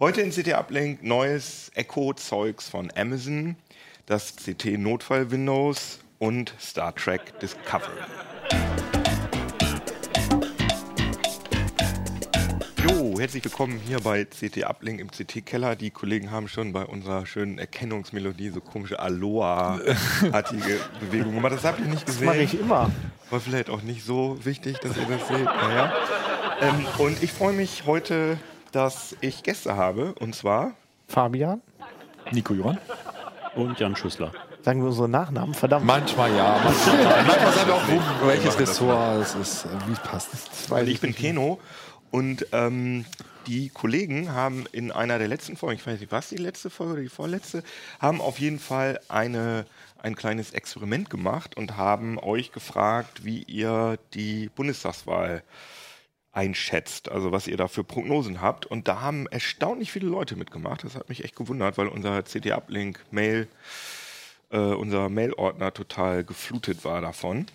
Heute in CT Uplink neues Echo-Zeugs von Amazon, das CT Notfall Windows und Star Trek Discovery. Jo, herzlich willkommen hier bei CT Uplink im CT Keller. Die Kollegen haben schon bei unserer schönen Erkennungsmelodie so komische Aloha-artige Bewegungen gemacht. Das habt ihr nicht gesehen. Das mache ich immer. War vielleicht auch nicht so wichtig, dass ihr das seht. Naja. Ähm, und ich freue mich heute, dass ich Gäste habe. Und zwar Fabian. Nico Johann und Jan Schüssler. Sagen wir unsere Nachnamen, verdammt. Manchmal ja. Manchmal, manchmal sagen wir auch, wo, welches Ressort es ist, äh, wie es passt. Weil ich bin Keno und ähm, die Kollegen haben in einer der letzten Folgen, ich weiß nicht, was die letzte Folge oder die vorletzte, haben auf jeden Fall eine, ein kleines Experiment gemacht und haben euch gefragt, wie ihr die Bundestagswahl einschätzt, also was ihr da für Prognosen habt. Und da haben erstaunlich viele Leute mitgemacht. Das hat mich echt gewundert, weil unser CD-Uplink-Mail, äh, unser Mailordner total geflutet war davon.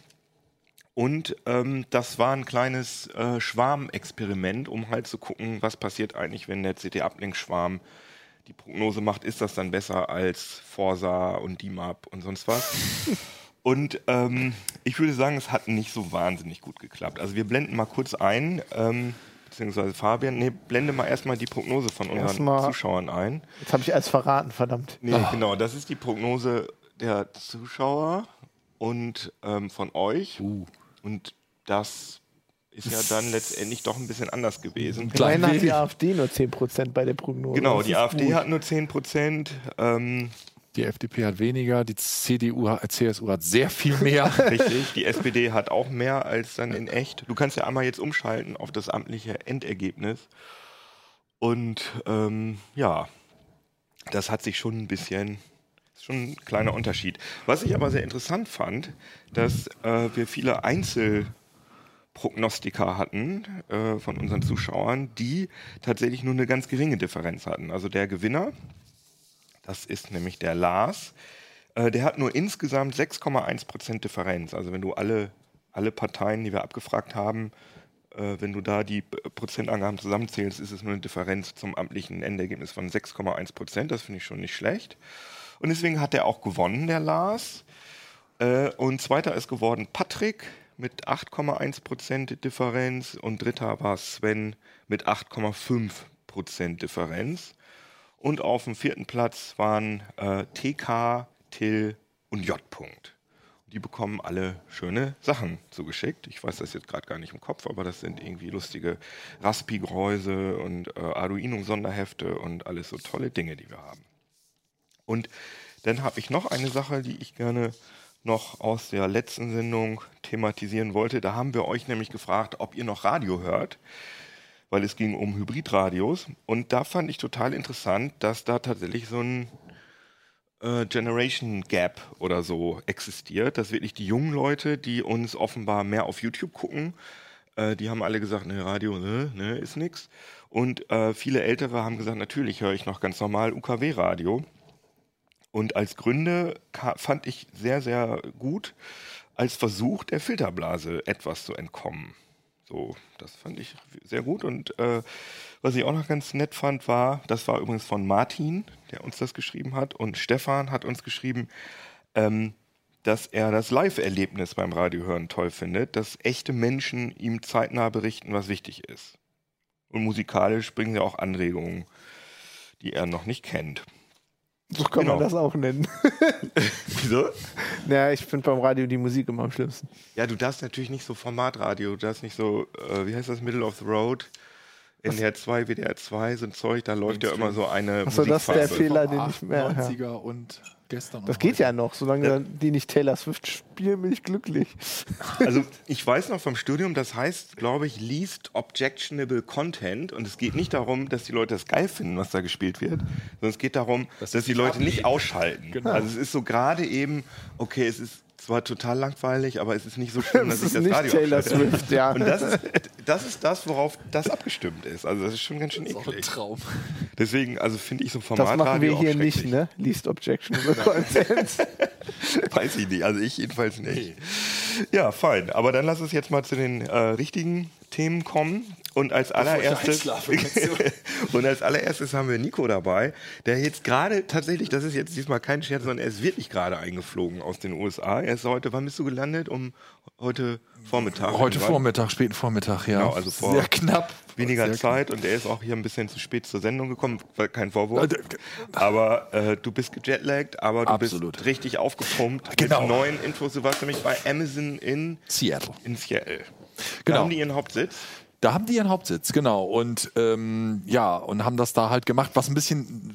Und ähm, das war ein kleines äh, Schwarmexperiment, um halt zu gucken, was passiert eigentlich, wenn der CT-Uplink-Schwarm die Prognose macht, ist das dann besser als Forsa und DIMAP und sonst was. und ähm, ich würde sagen, es hat nicht so wahnsinnig gut geklappt. Also wir blenden mal kurz ein, ähm, beziehungsweise Fabian, nee, blende mal erstmal die Prognose von unseren Erstmal- Zuschauern ein. Jetzt habe ich alles verraten, verdammt. Nee, genau, das ist die Prognose der Zuschauer und ähm, von euch. Und das ist ja dann letztendlich doch ein bisschen anders gewesen. Klein Immerhin hat die. AfD nur 10% bei der Prognose. Genau, die AfD gut. hat nur 10 Prozent. Ähm, Die FDP hat weniger, die CDU, hat- CSU hat sehr viel mehr. richtig, die SPD hat auch mehr als dann in echt. Du kannst ja einmal jetzt umschalten auf das amtliche Endergebnis. Und ähm, ja, das hat sich schon ein bisschen, ist schon ein kleiner Unterschied. Was ich aber sehr interessant fand, dass äh, wir viele Einzelprognostiker hatten äh, von unseren Zuschauern, die tatsächlich nur eine ganz geringe Differenz hatten. Also der Gewinner, das ist nämlich der Lars, äh, der hat nur insgesamt 6,1 Prozent Differenz. Also wenn du alle, alle Parteien, die wir abgefragt haben, äh, wenn du da die Prozentangaben zusammenzählst, ist es nur eine Differenz zum amtlichen Endergebnis von 6,1 Prozent. Das finde ich schon nicht schlecht. Und deswegen hat er auch gewonnen, der Lars. Äh, und zweiter ist geworden Patrick mit 8,1 Prozent Differenz und dritter war Sven mit 8,5 Prozent Differenz. Und auf dem vierten Platz waren äh, TK, Till und J. -Punkt. Die bekommen alle schöne Sachen zugeschickt. Ich weiß das jetzt gerade gar nicht im Kopf, aber das sind irgendwie lustige Raspi-Gehäuse und äh, Arduino-Sonderhefte und alles so tolle Dinge, die wir haben. Und dann habe ich noch eine Sache, die ich gerne noch aus der letzten Sendung thematisieren wollte. Da haben wir euch nämlich gefragt, ob ihr noch Radio hört, weil es ging um Hybridradios. Und da fand ich total interessant, dass da tatsächlich so ein äh, Generation Gap oder so existiert, dass wirklich die jungen Leute, die uns offenbar mehr auf YouTube gucken, äh, die haben alle gesagt, ne, Radio, ne, ne, ist nix. Und äh, viele Ältere haben gesagt, natürlich höre ich noch ganz normal UKW-Radio. Und als Gründe fand ich sehr, sehr gut, als Versuch der Filterblase etwas zu entkommen. So, das fand ich sehr gut. Und äh, was ich auch noch ganz nett fand, war, das war übrigens von Martin, der uns das geschrieben hat. Und Stefan hat uns geschrieben, ähm, dass er das Live-Erlebnis beim Radiohören toll findet, dass echte Menschen ihm zeitnah berichten, was wichtig ist. Und musikalisch bringen sie auch Anregungen, die er noch nicht kennt. So kann Genau. man das auch nennen. Wieso? naja, ich finde beim Radio die Musik immer am schlimmsten. Ja, du darfst natürlich nicht so Formatradio, du darfst nicht so, äh, wie heißt das, Middle of the Road, NDR 2, WDR 2, so ein Zeug, da läuft ja immer so eine Achso, das ist der. Fehler, den ich mehr. Ja. 90er und gestern. Das geht heute. ja noch, solange Ja. die nicht Taylor Swift spielen, bin ich glücklich. Also ich weiß noch vom Studium, das heißt, glaube ich, Least Objectionable Content und es geht nicht darum, dass die Leute das geil finden, was da gespielt wird, sondern es geht darum, dass, die Leute nicht ausschalten. Also es ist so gerade eben, okay, es ist zwar total langweilig, aber es ist nicht so schlimm, dass Das ich ist das nicht Radio Taylor abschalte. Swift, ja. Und das ist, das ist das, worauf das abgestimmt ist. Also das ist schon ganz schön Das ist auch ein eklig. Traum. Deswegen, also finde ich so Das Formatradio machen wir auch hier nicht, ne? Least Objectionable Content. Weiß ich nicht, also ich jedenfalls nicht. Ja, fein. Aber dann lass uns jetzt mal zu den äh, richtigen Themen kommen. Und als allererstes und als allererstes haben wir Nico dabei, der jetzt gerade tatsächlich, das ist jetzt diesmal kein Scherz, sondern er ist wirklich gerade eingeflogen aus den USA. Er ist heute, wann bist du gelandet? Um heute Vormittag. Heute irgendwann. Vormittag, späten Vormittag, ja. Genau, also vor Sehr knapp. weniger Sehr Zeit und er ist auch hier ein bisschen zu spät zur Sendung gekommen, kein Vorwurf. Äh, Aber äh, du bist gejetlaggt, aber du Absolut. bist richtig aufgepumpt Genau. mit neuen Infos. Du warst nämlich bei Amazon in, Seattle. in Seattle. Da Genau. haben die ihren Hauptsitz. Da haben die ihren Hauptsitz, genau. Und ähm, ja, und haben das da halt gemacht. Was ein bisschen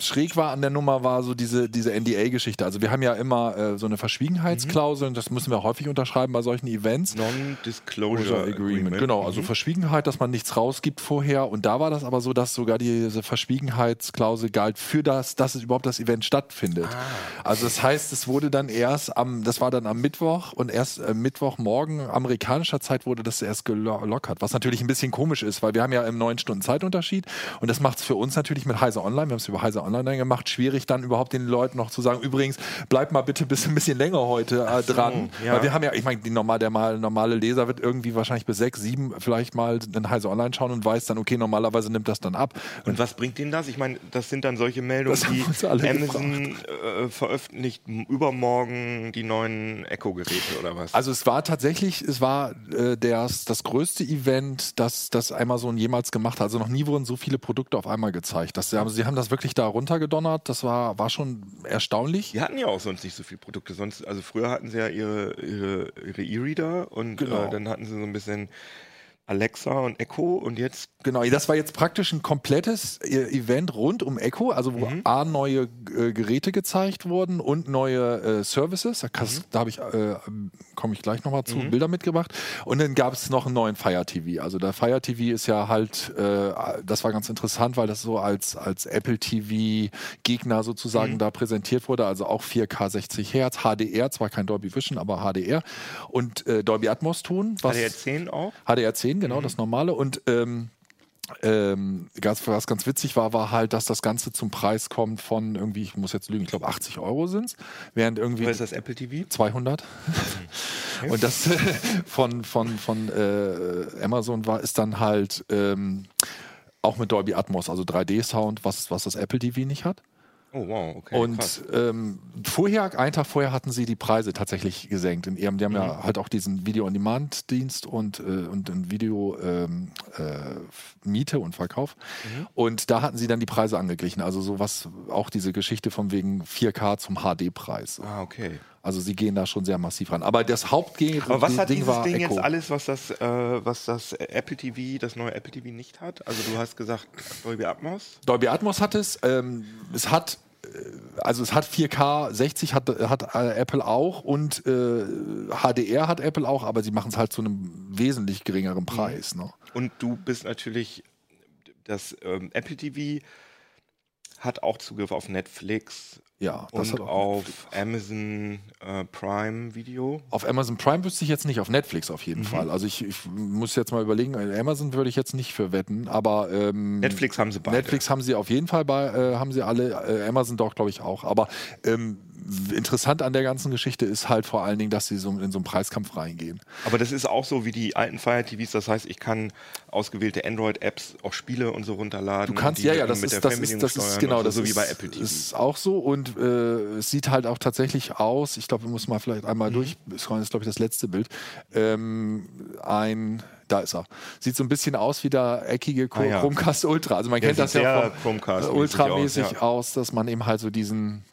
schräg war an der Nummer, war so diese, diese NDA-Geschichte. Also wir haben ja immer äh, so eine Verschwiegenheitsklausel und das müssen wir häufig unterschreiben bei solchen Events. Non-Disclosure Agreement. Agreement. Genau, also Mhm. Verschwiegenheit, dass man nichts rausgibt vorher. Und da war das aber so, dass sogar diese Verschwiegenheitsklausel galt für das, dass es überhaupt das Event stattfindet. Also das heißt, es wurde dann erst am, das war dann am Mittwoch und erst äh, Mittwochmorgen amerikanischer Zeit wurde das erst gelockert. Was natürlich ein bisschen komisch ist, weil wir haben ja im neun Stunden Zeitunterschied und das macht es für uns natürlich mit Heise Online, wir haben es über Heise Online gemacht, schwierig dann überhaupt den Leuten noch zu sagen, übrigens, bleibt mal bitte bis ein bisschen länger heute äh, dran. ja. Weil wir haben ja, ich meine, normal, der mal, normale Leser wird irgendwie wahrscheinlich bis sechs, sieben vielleicht mal in Heise Online schauen und weiß dann, okay, normalerweise nimmt das dann ab. Und was bringt denen das? Ich meine, das sind dann solche Meldungen, die Amazon äh, veröffentlicht übermorgen die neuen Echo-Geräte oder was? Also es war tatsächlich, es war äh, das, das größte Event, das, das Amazon jemals gemacht hat. Also noch nie wurden so viele Produkte auf einmal gezeigt. Das, sie, haben, sie haben das wirklich da runtergedonnert. Das war, war schon erstaunlich. Die hatten ja auch sonst nicht so viele Produkte. Sonst, also früher hatten sie ja ihre ihre ihre E-Reader und Genau. äh, dann hatten sie so ein bisschen Alexa und Echo und jetzt Genau, das war jetzt praktisch ein komplettes äh, Event rund um Echo, also wo A, neue äh, Geräte gezeigt wurden und neue äh, Services. Da, kannst- da habe ich, äh, komme ich gleich nochmal zu, Bilder mitgebracht. Und dann gab es noch einen neuen Fire TV. Also der Fire TV ist ja halt, äh, das war ganz interessant, weil das so als, als Apple TV Gegner sozusagen da präsentiert wurde. Also auch 4K 60 Hertz, HDR, zwar kein Dolby Vision, aber HDR und äh, Dolby Atmos Ton. Was, HDR 10 auch. HDR 10, Mhm. genau, das normale. Und ähm, ähm, ganz, was ganz witzig war, war halt, dass das Ganze zum Preis kommt von irgendwie, ich muss jetzt lügen, ich glaube 80 Euro sind es, während irgendwie Was ist das Apple TV? 200. Und das äh, von, von, von äh, Amazon war, ist dann halt ähm, auch mit Dolby Atmos, also 3D-Sound, was, was das Apple TV nicht hat. Oh wow, okay. Und ähm, vorher, einen Tag vorher hatten sie die Preise tatsächlich gesenkt. In ihrem, die haben Mhm. ja halt auch diesen Video-on-Demand-Dienst und, äh, und ein Video ähm, äh, Miete und Verkauf. Mhm. Und da hatten sie dann die Preise angeglichen. Also sowas, auch diese Geschichte von wegen 4K zum HD-Preis. Ah, okay. Also sie gehen da schon sehr massiv ran. Aber das Hauptding Aber was hat Ding dieses Ding Echo. jetzt alles, was das, äh, was das Apple TV, das neue Apple TV nicht hat? Also du hast gesagt Dolby Atmos. Dolby Atmos hat es. Ähm, es hat also es hat 4K 60 hat, hat äh, Apple auch und äh, HDR hat Apple auch, aber sie machen es halt zu einem wesentlich geringeren Mhm. Preis. Ne? Und du bist natürlich, das ähm, Apple TV hat auch Zugriff auf Netflix Ja, das und hat auch auf Amazon äh, Prime Video. Auf Amazon Prime wüsste ich jetzt nicht, auf Netflix auf Mhm. jeden Fall. Also ich, ich muss jetzt mal überlegen, äh, Amazon würde ich jetzt nicht für wetten, aber ähm, Netflix haben sie beide. Netflix haben sie auf jeden Fall bei, äh, haben sie alle, äh, Amazon doch, glaube ich, auch. Aber ähm, interessant an der ganzen Geschichte ist halt vor allen Dingen, dass sie so in so einen Preiskampf reingehen. Aber das ist auch so wie die alten Fire TVs. Das heißt, ich kann ausgewählte Android-Apps, auch Spiele und so runterladen. Du kannst, ja, ja, das ist, das ist, das ist, genau, so, das so ist, wie bei Apple TV. ist auch so und äh, es sieht halt auch tatsächlich aus, ich glaube, wir müssen mal vielleicht Mhm. einmal durch, das ist, glaube ich, das letzte Bild, ähm, ein, da ist er, sieht so ein bisschen aus wie der eckige Ah, ja. Chromecast Ultra, also man Der kennt das ja von Chromecast mäßig ultramäßig aus, ja. aus, dass man eben halt so diesen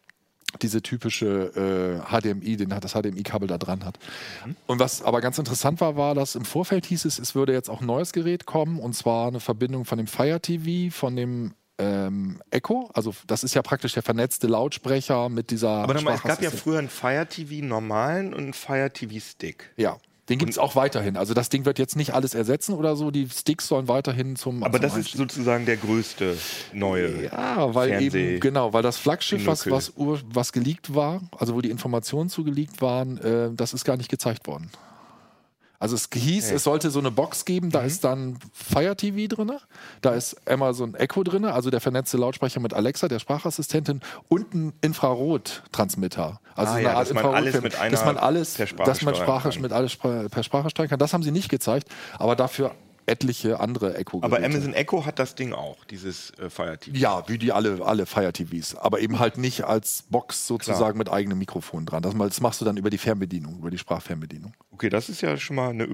diese typische äh, HDMI, den das HDMI-Kabel da dran hat. Mhm. Und was aber ganz interessant war, war, dass im Vorfeld hieß es, es würde jetzt auch ein neues Gerät kommen und zwar eine Verbindung von dem Fire TV, von dem ähm, Echo. Also das ist ja praktisch der vernetzte Lautsprecher mit dieser. Aber nochmal, es gab ja früher einen Fire TV normalen und einen Fire TV Stick. Ja. Den gibt es auch weiterhin. Also das Ding wird jetzt nicht alles ersetzen oder so. Die Sticks sollen weiterhin zum. Aber zum das ist Einstieg- sozusagen der größte neue. Ja, weil Fernseh- eben, genau, weil das Flaggschiff, was, was, was geleakt war, also wo die Informationen zu geleakt waren, äh, das ist gar nicht gezeigt worden. Also es hieß, Okay. es sollte so eine Box geben, da ist dann Fire TV drin, da ist Amazon Echo drin, also der vernetzte Lautsprecher mit Alexa, der Sprachassistentin und ein Infrarottransmitter. Also Ah eine ja, Art dass man alles mit einer dass man alles, dass man Sprache mit alles per Sprache steuern kann. Das haben sie nicht gezeigt, aber dafür etliche andere Echo. Aber Amazon Echo hat das Ding auch, dieses äh, Fire TV. Ja, wie die alle, alle Fire TVs. Aber eben halt nicht als Box sozusagen mit eigenem Mikrofon dran. Das, das machst du dann über die Fernbedienung, über die Sprachfernbedienung. Okay, das ist ja schon mal eine,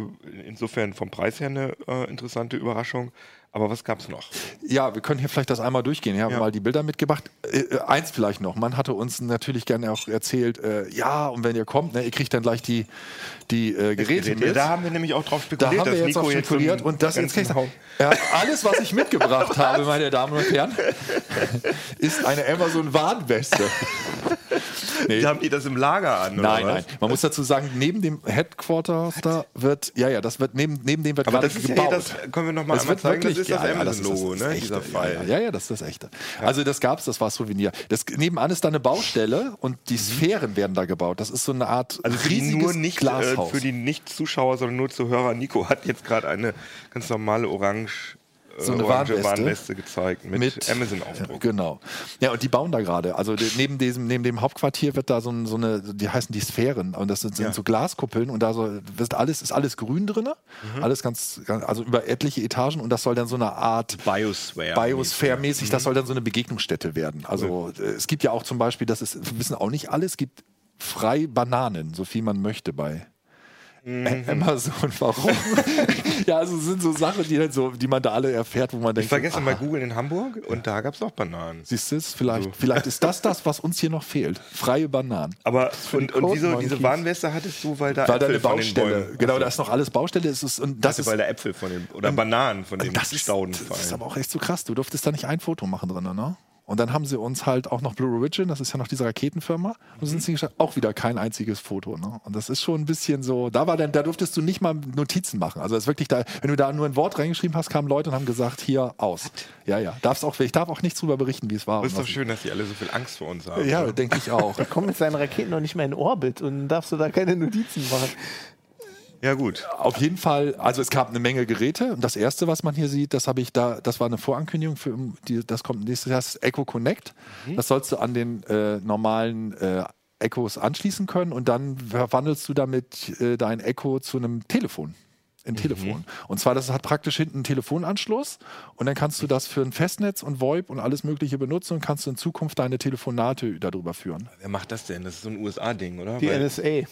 insofern vom Preis her eine äh, interessante Überraschung. Aber was gab's noch? Ja, wir können hier vielleicht das einmal durchgehen. Ich habe Ja. mal die Bilder mitgebracht. Äh, äh, eins vielleicht noch. Man hatte uns natürlich gerne auch erzählt, äh, ja, und wenn ihr kommt, ne, ihr kriegt dann gleich die, die äh, Geräte mit. Da haben wir nämlich auch drauf Da spekuliert, haben wir jetzt Nico auch jetzt spekuliert so und das jetzt ganzen sagen, ja, alles, was ich mitgebracht habe, meine Damen und Herren, ist eine Amazon Warnweste. Nee. Die haben die das im Lager an, Nein, nein. Man muss dazu sagen, neben dem Headquarter da wird, ja, ja, das wird neben, neben dem wird Aber gerade das ist ja gebaut. hier das, können wir noch mal Das einmal wird zeigen, wirklich, das ist das ja, ja, das ist Amazon-Logo, ne, echte, dieser ja, Pfeil. Ja, ja, das ist das echte. Also das gab's, das war Souvenir. Das, nebenan ist da eine Baustelle und die Sphären werden da gebaut. Das ist so eine Art Also für die riesiges nur nicht, äh, Glashaus. für die Nicht-Zuschauer, sondern nur Zuhörer. Nico hat jetzt gerade eine ganz normale orange, äh, So eine orange Warnweste. Warnweste gezeigt mit, Amazon-Aufdruck. Genau. Ja, und die bauen da gerade. Also neben diesem, neben dem Hauptquartier wird da so, so eine, die heißen die Sphären und das sind, sind Ja. so Glaskuppeln und da so, wird alles, ist alles grün drin. Mhm. Alles ganz, also über etliche Etagen und das soll dann so eine Art Biosphere. Biosphäre-mäßig, Mhm. das soll dann so eine Begegnungsstätte werden. Also äh, es gibt ja auch zum Beispiel, das ist, wissen auch nicht alle, es gibt frei Bananen, so viel man möchte bei Mhm. Amazon. Warum? ja, also es sind so Sachen, die, halt so, die man da alle erfährt, wo man denkt, Ich war gestern aha, bei Google in Hamburg und da gab es auch Bananen. Siehst du es? Vielleicht, So. vielleicht ist das das, was uns hier noch fehlt. Freie Bananen. Aber und, und Monkeys. diese Warnweste hattest du, weil da Weil da Äpfel eine von den Baustelle, Bäumen- genau, da ist noch alles Baustelle. Ist es, und das Also, ist, weil da Äpfel von den oder Bananen von den das ist, Stauden das ist fallen. aber auch echt so krass. Du durftest da nicht ein Foto machen drin, ne? Und dann haben sie uns halt auch noch Blue Origin, das ist ja noch diese Raketenfirma, und sind sie auch wieder kein einziges Foto. Ne? Und das ist schon ein bisschen so, da war dann, da durftest du nicht mal Notizen machen. Also das ist wirklich da, wenn du da nur ein Wort reingeschrieben hast, kamen Leute und haben gesagt, hier aus. Ja, ja. Darfst auch, ich darf auch nichts drüber berichten, wie es war. Aber ist doch schön, dass die alle so viel Angst vor uns haben. Ja, denke ich auch. Kommen mit seinen Raketen noch nicht mehr in Orbit und darfst du da keine Notizen machen. Ja gut. Auf jeden Fall, also es gab eine Menge Geräte und das erste, was man hier sieht, das habe ich da, das war eine Vorankündigung für die, das kommt nächstes Jahr, das ist Echo Connect. Das sollst du an den äh, normalen äh, Echos anschließen können und dann verwandelst du damit äh, dein Echo zu einem Telefon. Ein Telefon. Und zwar, das hat praktisch hinten einen Telefonanschluss und dann kannst du das für ein Festnetz und VoIP und alles Mögliche benutzen und kannst du in Zukunft deine Telefonate darüber führen. Wer macht das denn? Das ist so ein USA-Ding, oder? Die Weil- NSA.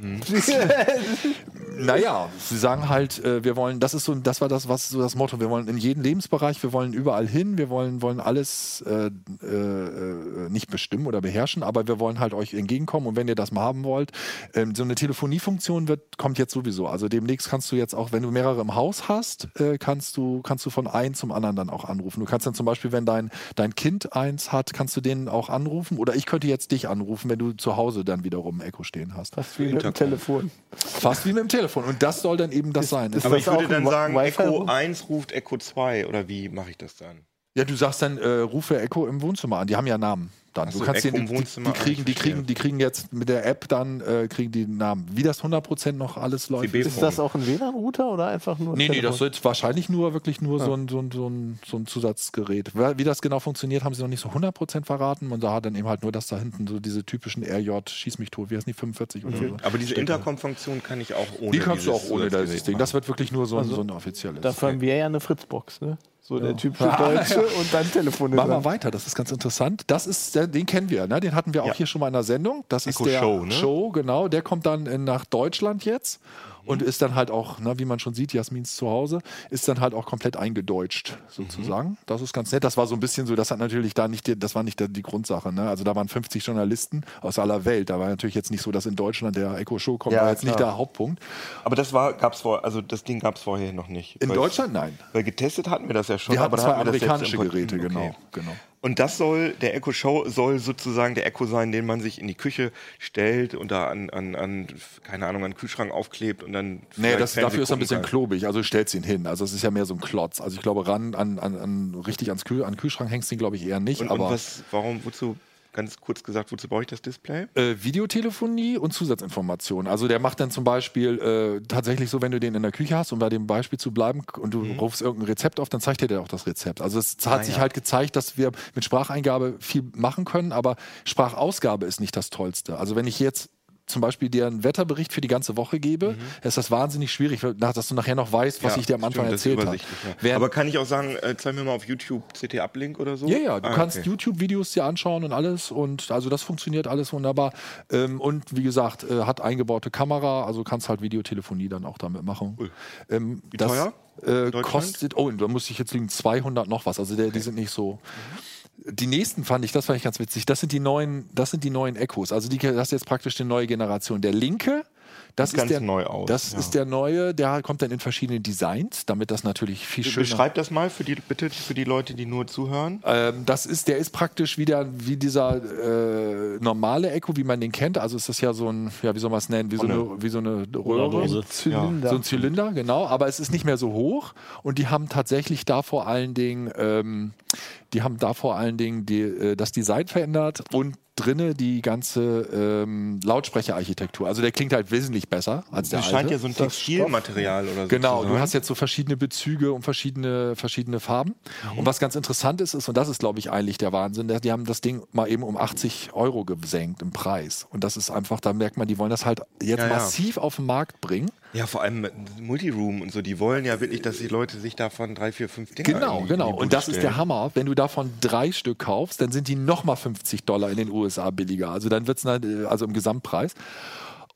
Naja, sie sagen halt, äh, wir wollen, das ist so, das war das, was so das Motto, wir wollen in jeden Lebensbereich, wir wollen überall hin, wir wollen, wollen alles äh, äh, äh, nicht bestimmen oder beherrschen, aber wir wollen halt euch entgegenkommen und wenn ihr das mal haben wollt, ähm, so eine Telefoniefunktion wird, kommt jetzt sowieso. Also demnächst kannst du jetzt auch, wenn du mehrere im Haus hast, äh, kannst du, kannst du von einem zum anderen dann auch anrufen. Du kannst dann zum Beispiel, wenn dein, dein Kind eins hat, kannst du den auch anrufen oder ich könnte jetzt dich anrufen, wenn du zu Hause dann wiederum ein Echo stehen hast. Fast wie mit dem Telefon. Fast wie mit dem Telefon. Und das soll dann eben das sein. ist Aber das ich würde dann Wi- sagen, Echo rum? 1 ruft Echo 2 oder wie mache ich das dann? Ja, du sagst dann, äh, rufe Echo im Wohnzimmer an. Die haben ja Namen. Dann. Du so, kannst den, die, die, Wohnzimmer, die, ah, kriegen, die, kriegen, die kriegen jetzt mit der App dann äh, kriegen die Namen. Wie das 100% noch alles läuft. Ist das auch ein WLAN-Router oder einfach nur ein Nee, nee, das wird wahrscheinlich nur wirklich nur so, ein, so, ein, so, ein, so ein Zusatzgerät. Wie das genau funktioniert, haben sie noch nicht so 100% verraten. Und da hat dann eben halt nur das da hinten, so diese typischen RJ, schieß mich tot, wie heißt die, 45 oder so. Aber diese. Intercom-Funktion kann ich auch ohne Die kannst du auch ohne das Ding. Das wird wirklich nur so, ein Also, so ein offizielles. Dafür haben wir ja eine Fritzbox, ne? So der typische Deutsche und dann Telefon. Machen wir weiter, das ist ganz interessant. Das ist, den kennen wir, ne? den hatten wir auch Ja. hier schon mal in der Sendung. Das ist Echo der Show, ne? Show, genau. Der kommt dann in, nach Deutschland jetzt und ist dann halt auch, ne, wie man schon sieht, Jasmins Zuhause, ist dann halt auch komplett eingedeutscht sozusagen. Das ist ganz nett. Das war so ein bisschen so, das hat natürlich da nicht, die, das war nicht die, Grundsache. Ne? Also da waren 50 Journalisten aus aller Welt. Da war natürlich jetzt nicht so, dass in Deutschland der Echo Show kommt, Ja, war jetzt nicht klar. der Hauptpunkt. Aber das war, gab's vor, also das Ding gab es vorher noch nicht. In Deutschland nein. Weil getestet hatten wir das ja schon. Wir hatten da zwei hatten amerikanische. Geräte, genau. Okay. genau. Und das soll, der Echo Show soll sozusagen der Echo sein, den man sich in die Küche stellt und da an, an, an keine Ahnung, an den Kühlschrank aufklebt und dann. Nee, das, dafür ist er ein bisschen kann. klobig. Also stellst ihn hin. Also es ist ja mehr so ein Klotz. Also ich glaube, ran an, an, an richtig ans Kühl, an Kühlschrank hängst du ihn, glaube ich, eher nicht. Und, aber und was, warum, wozu ganz kurz gesagt, wozu brauche ich das Display? Äh, Videotelefonie und Zusatzinformationen. Also der macht dann zum Beispiel äh, tatsächlich so, wenn du den in der Küche hast, um bei dem Beispiel zu bleiben und du rufst irgendein Rezept auf, dann zeigt er dir auch das Rezept. Also es hat Ah, sich ja. halt gezeigt, dass wir mit Spracheingabe viel machen können, aber Sprachausgabe ist nicht das Tollste. Also wenn ich jetzt zum Beispiel dir einen Wetterbericht für die ganze Woche gebe, ist das wahnsinnig schwierig, dass du nachher noch weißt, was Mhm. Ja, ich dir am Anfang stimmt, erzählt habe. ja. Aber kann ich auch sagen, äh, zeig mir mal auf YouTube CT-Uplink oder so? Ja, ja, du Ah, kannst okay. YouTube-Videos dir anschauen und alles und also das funktioniert alles wunderbar. Ähm, und wie gesagt, äh, hat eingebaute Kamera, also kannst halt Videotelefonie dann auch damit machen. Ähm, Wie das, teuer? Äh, kostet, oh, da muss ich jetzt liegen 200 noch was, also der, die sind nicht so. Die nächsten fand ich, das fand ich ganz witzig. Das sind die neuen, das sind die neuen Echos. Also die, das ist jetzt praktisch die neue Generation. Der linke, das ist der neu aus, Das ja. ist der neue. Der kommt dann in verschiedenen Designs, damit das natürlich viel schöner. Beschreib das mal für die, bitte für die Leute, die nur zuhören. Ähm, das ist, der ist praktisch wieder wie dieser äh, normale Echo, wie man den kennt. Also ist das ja so ein, ja, wie soll man es nennen, wie so eine, wie so eine Röhre. Dose. Zylinder. So ein Zylinder, genau, aber es ist nicht mehr so hoch und die haben tatsächlich da vor allen Dingen, ähm, die haben da vor allen Dingen die, äh, das Design verändert und drinne die ganze ähm, Lautsprecherarchitektur. Also der klingt halt wesentlich besser als der Das alte. scheint ja so ein Textilmaterial oder so Genau, du hast jetzt so verschiedene Bezüge und verschiedene, verschiedene Farben. Mhm. Und was ganz interessant ist, ist, und das ist, glaube ich, eigentlich der Wahnsinn, die haben das Ding mal eben um 80 Euro gesenkt im Preis. Und das ist einfach, da merkt man, die wollen das halt jetzt Ja, ja. massiv auf den Markt bringen. Ja, vor allem Multiroom und so, die wollen ja wirklich, dass die Leute sich davon drei, vier, fünf Dinger Genau, die- genau. die Und das Bude ist der stellen. Hammer. Wenn du davon drei Stück kaufst, dann sind die nochmal 50 Dollar in den USA billiger. Also dann wird es also im Gesamtpreis.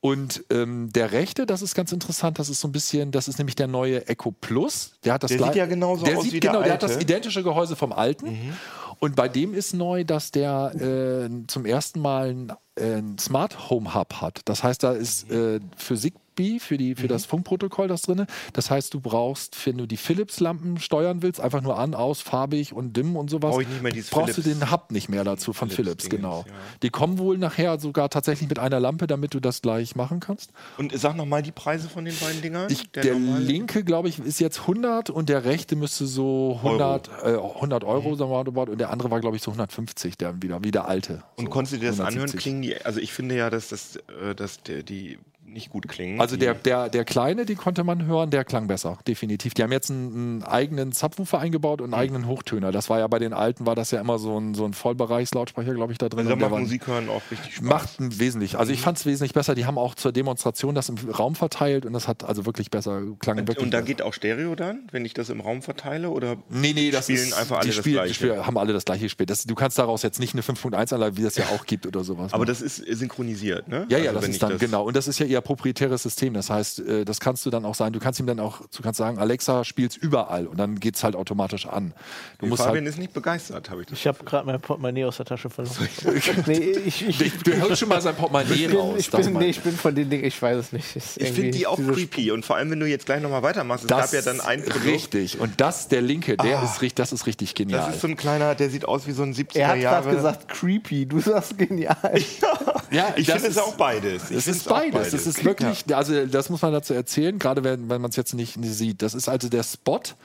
Und ähm, der rechte, das ist ganz interessant, das ist so ein bisschen, das ist nämlich der neue Echo Plus. Der hat das Der sieht ja genauso der aus sieht, wie der genau, der hat das alte. Mhm. identische Gehäuse vom alten. Und bei dem ist neu, dass der äh, zum ersten Mal ein, äh, ein Smart Home Hub hat. Das heißt, da ist Mhm. äh, für Zigbee, für, die, für das Funkprotokoll das drin. Das heißt, du brauchst, wenn du die Philips-Lampen steuern willst, einfach nur an, aus, farbig und dimm und sowas. Brauchst du Philips- den Hub nicht mehr dazu von Philips, Philips-Dingens, genau. ja. Die kommen wohl nachher sogar tatsächlich mit einer Lampe, damit du das gleich machen kannst. Und sag nochmal die Preise von den beiden Dingern. Ich, der normale? linke, glaube ich, ist jetzt 100 und der rechte müsste so 100 Euro, äh, 100 Mhm. Euro sagen wir mal, und der andere war, glaube ich, so 150, der wieder, wie der alte. Und so konntest du dir das anhören? 170. Klingen die, also ich finde ja, dass, das, äh, dass der, die nicht gut klingen. Also die, der, der, der kleine, den konnte man hören, der klang besser, definitiv. Die haben jetzt einen, einen eigenen Subwoofer eingebaut und einen eigenen Hochtöner. Das war ja bei den alten, war das ja immer so ein, so ein Vollbereichslautsprecher, glaube ich, da drin. also Und macht Musik hören auch richtig Spaß. Macht wesentlich. Also ich fand es wesentlich besser. Die haben auch zur Demonstration das im Raum verteilt und das hat also wirklich besser, klang wirklich und da geht auch Stereo dann, wenn ich das im Raum verteile? Oder Nee, nee, das spielen ist, einfach alle die das spielen, Gleiche? Die haben alle das gleiche gespielt. Das, du kannst daraus jetzt nicht eine 5.1-Anlage, wie das ja auch gibt oder sowas. Aber machen. das ist synchronisiert, ne? ja, ja, Also das ist dann, genau. Und das ist ja ihr proprietäres System. Das heißt, äh, das kannst du dann auch sein. Du kannst ihm dann auch, du kannst sagen, Alexa, spiel's überall. Und dann geht's halt automatisch an. Du musst Fabian halt, ist nicht begeistert, habe ich das. Ich habe gerade mein Portemonnaie aus der Tasche verloren. nee, ich, ich, ich, du hörst schon mal sein Portemonnaie bin, raus. ich, bin, nee, ich bin von den Dingen, ich weiß es nicht. Ist Ich finde die auch creepy und vor allem, wenn du jetzt gleich nochmal weitermachst. Es das gab ja dann ein Produkt. Richtig. Und das, der linke, der Ah. ist, richtig- das ist richtig genial. Das ist so ein kleiner, der sieht aus wie so ein 70er Er hat Jahre. gerade gesagt creepy, du sagst genial. ja, ich das finde es ist- auch beides. Ich Es ist beides. Es ist wirklich, also das muss man dazu erzählen, gerade wenn, wenn man es jetzt nicht, nicht sieht. Das ist also der Spot. Das,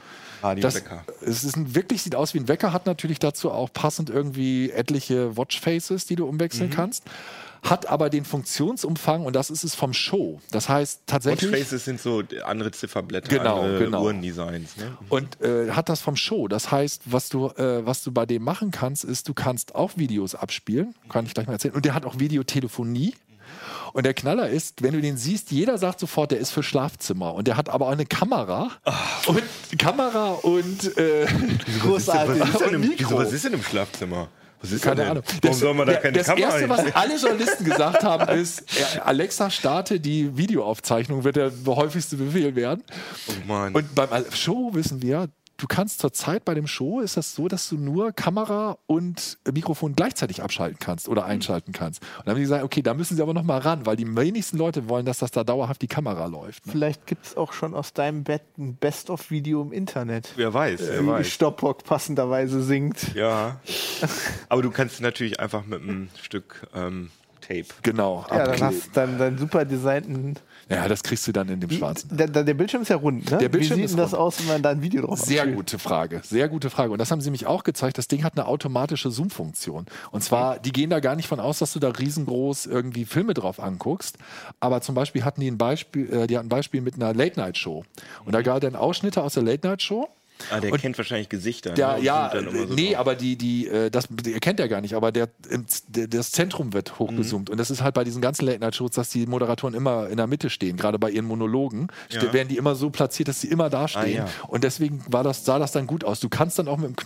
Radiowecker. es ist ein, wirklich sieht aus wie ein Wecker, hat natürlich dazu auch passend irgendwie etliche Watchfaces, die du Mhm. umwechseln kannst. Hat aber den Funktionsumfang und das ist es vom Show. Das heißt tatsächlich. Watchfaces sind so andere Zifferblätter, Genau, andere genau. Uhrendesigns. Ne? Und äh, hat das vom Show. Das heißt, was du, äh, was du bei dem machen kannst, ist, du kannst auch Videos abspielen. Kann ich gleich mal erzählen. Und der hat auch Videotelefonie. Und der Knaller ist, wenn du den siehst, jeder sagt sofort, der ist für Schlafzimmer. Und der hat aber auch eine Kamera. Und Kamera und äh, Großartig. Was ist denn im Schlafzimmer? Was ist keine? Ahnung. Warum soll man da der- keine das Kamera Erste, was alle Journalisten gesagt haben, ist, Alexa starte die Videoaufzeichnung, wird der häufigste Befehl werden. Oh Mann. Und beim Show wissen wir, du kannst zurzeit bei dem Show ist das so, dass du nur Kamera und Mikrofon gleichzeitig abschalten kannst oder einschalten kannst. Und dann haben die gesagt, okay, da müssen sie aber noch mal ran, weil die wenigsten Leute wollen, dass das da dauerhaft die Kamera läuft. Ne? Vielleicht gibt es auch schon aus deinem Bett ein Best-of-Video im Internet. wer weiß, wer Wie weiß. Stoppock passenderweise singt. Ja. Aber du kannst natürlich einfach mit einem Stück ähm, Tape. Genau. Ja, dann hast du dann deinen super designten. Ja, das kriegst du dann in dem schwarzen. Der, der Bildschirm ist ja rund, ne? Der Bildschirm Wie sieht ist denn das rund. aus, wenn man da ein Video drauf Sehr abspielt? gute Frage, sehr gute Frage. Und das haben sie mich auch gezeigt. Das Ding hat eine automatische Zoom-Funktion. Und zwar, die gehen da gar nicht von aus, dass du da riesengroß irgendwie Filme drauf anguckst. Aber zum Beispiel hatten die ein Beispiel, äh, die hatten ein Beispiel mit einer Late-Night-Show. Und da gab dann Ausschnitte aus der Late-Night-Show. Ah, der Und kennt wahrscheinlich Gesichter. Der, ne? Ja, immer so nee, drauf. aber die, die, äh, das der kennt er gar nicht, aber der, das Zentrum wird Mhm. hochgezoomt. Und das ist halt bei diesen ganzen Late-Night-Shows, dass die Moderatoren immer in der Mitte stehen, gerade bei ihren Monologen, Ja. werden die immer so platziert, dass sie immer da stehen. Ah, ja. Und deswegen war das, sah das dann gut aus. Du kannst dann auch mit dem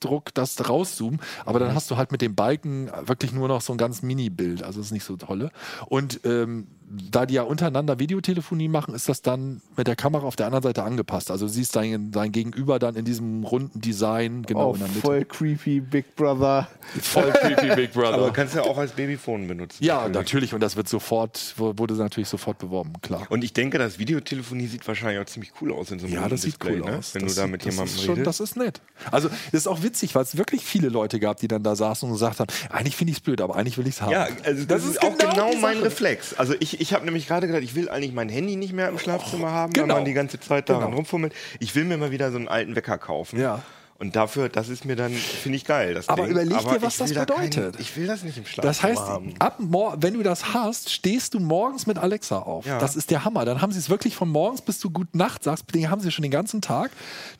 Knopfdruck das rauszoomen, aber Mhm. dann hast du halt mit dem Balken wirklich nur noch so ein ganz Mini-Bild. Also das ist nicht so tolle. Und ähm, da die ja untereinander Videotelefonie machen, ist das dann mit der Kamera auf der anderen Seite angepasst. Also siehst dein, dein Gegenüber dann in diesem runden Design genau Oh, in der Mitte. voll creepy, Big Brother. Voll creepy Big Brother. Aber kannst du ja auch als Babyphone benutzen. ja, natürlich. Und das wird sofort, wurde natürlich sofort beworben, klar. Und ich denke, das Videotelefonie sieht wahrscheinlich auch ziemlich cool aus in so einem Ja, das sieht Display, cool ne? aus. Wenn das du da sieht- mit jemandem schon, redest. Das ist nett. Also, das ist auch witzig, weil es wirklich viele Leute gab, die dann da saßen und gesagt haben, eigentlich finde ich es blöd, aber eigentlich will ich es haben. Ja, also das, ist, auch genau, die mein. Reflex. Also ich, ich habe nämlich gerade gedacht, ich will eigentlich mein Handy nicht mehr im Schlafzimmer haben, genau. weil man die ganze Zeit daran Genau. rumfummelt. Ich will mir mal wieder so einen alten Wecker kaufen. Ja. Und dafür, das ist mir dann, finde ich geil. Aber Ding. überleg dir, Aber was ich das bedeutet. Kein, ich will das nicht im Schlafzimmer Das heißt, haben. ab wenn du das hast, stehst du morgens mit Alexa auf. Ja. Das ist der Hammer. Dann haben sie es wirklich von morgens bis du gut Nacht sagst, den haben sie schon den ganzen Tag.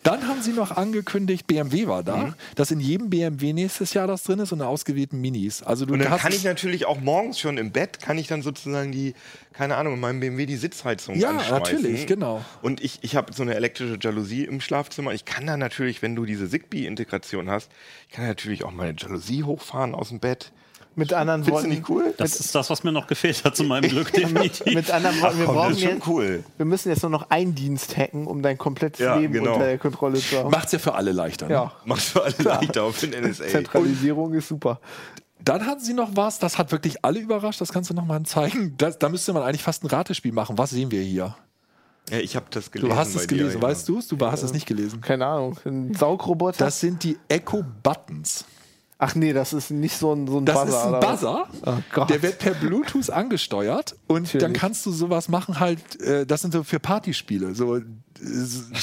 Dann haben sie noch angekündigt, BMW war da, Mhm. dass in jedem BMW nächstes Jahr das drin ist und in ausgewählten Minis. Also du Und dann kann ich natürlich auch morgens schon im Bett, kann ich dann sozusagen die, keine Ahnung, in meinem BMW die Sitzheizung Ja, natürlich, genau. Und ich, ich habe so eine elektrische Jalousie im Schlafzimmer. Ich kann da natürlich, wenn du diese Zigbee-Integration hast, ich kann natürlich auch meine Jalousie hochfahren aus dem Bett. Mit anderen Findest Worten. nicht cool? Das ist das, was mir noch gefehlt hat zu meinem Glück, definitiv. Mit anderen Worten, wir komm, brauchen ist schon jetzt, cool. wir müssen jetzt nur noch einen Dienst hacken, um dein komplettes Ja, Leben genau. unter der Kontrolle zu haben. Macht's ja für alle leichter. Ne? Ja, Machst du alle leichter auf den NSA. Zentralisierung ist super. Dann hatten sie noch was, das hat wirklich alle überrascht, das kannst du noch mal zeigen. Das, da müsste man eigentlich fast ein Ratespiel machen. Was sehen wir hier? Ja, ich habe das gelesen. Du hast es dir, gelesen, ja. weißt du es? Du hast es nicht gelesen. Keine Ahnung. Ein Saugroboter? Das sind die Echo Buttons. Ach nee, das ist nicht so ein, so ein Das Buzzer. ist ein? Buzzer, Oh der wird per Bluetooth angesteuert und dann Natürlich. kannst du sowas machen halt, äh, das sind so für Partyspiele, so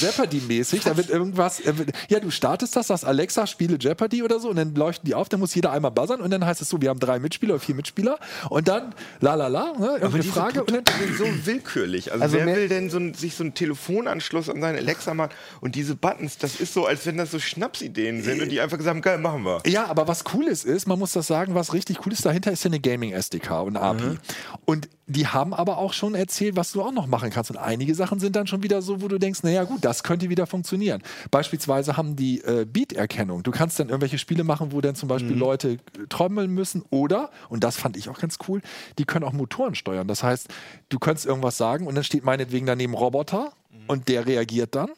Jeopardy-mäßig, da wird irgendwas, äh, ja du startest das, sagst Alexa, spiele Jeopardy oder so und dann leuchten die auf, dann muss jeder einmal buzzern und dann heißt es so, wir haben drei Mitspieler oder vier Mitspieler und dann la la la, ne, irgendeine Frage und dann, so willkürlich. Also, Also wer mehr- will denn so ein, sich so einen Telefonanschluss an seine Alexa machen? Und diese Buttons, das ist so, als wenn das so Schnapsideen sind und die einfach gesagt haben, geil, machen wir. Ja, aber was cool ist, ist, man muss das sagen, was richtig cool ist, dahinter ist ja eine Gaming-SDK und eine API. Und die haben aber auch schon erzählt, was du auch noch machen kannst. Und einige Sachen sind dann schon wieder so, wo du denkst, naja gut, das könnte wieder funktionieren. Beispielsweise haben die äh, Beat-Erkennung. Du kannst dann irgendwelche Spiele machen, wo dann zum Beispiel Leute äh, trommeln müssen oder, und das fand ich auch ganz cool, die können auch Motoren steuern. Das heißt, du könntest irgendwas sagen und dann steht meinetwegen daneben Roboter und der reagiert dann.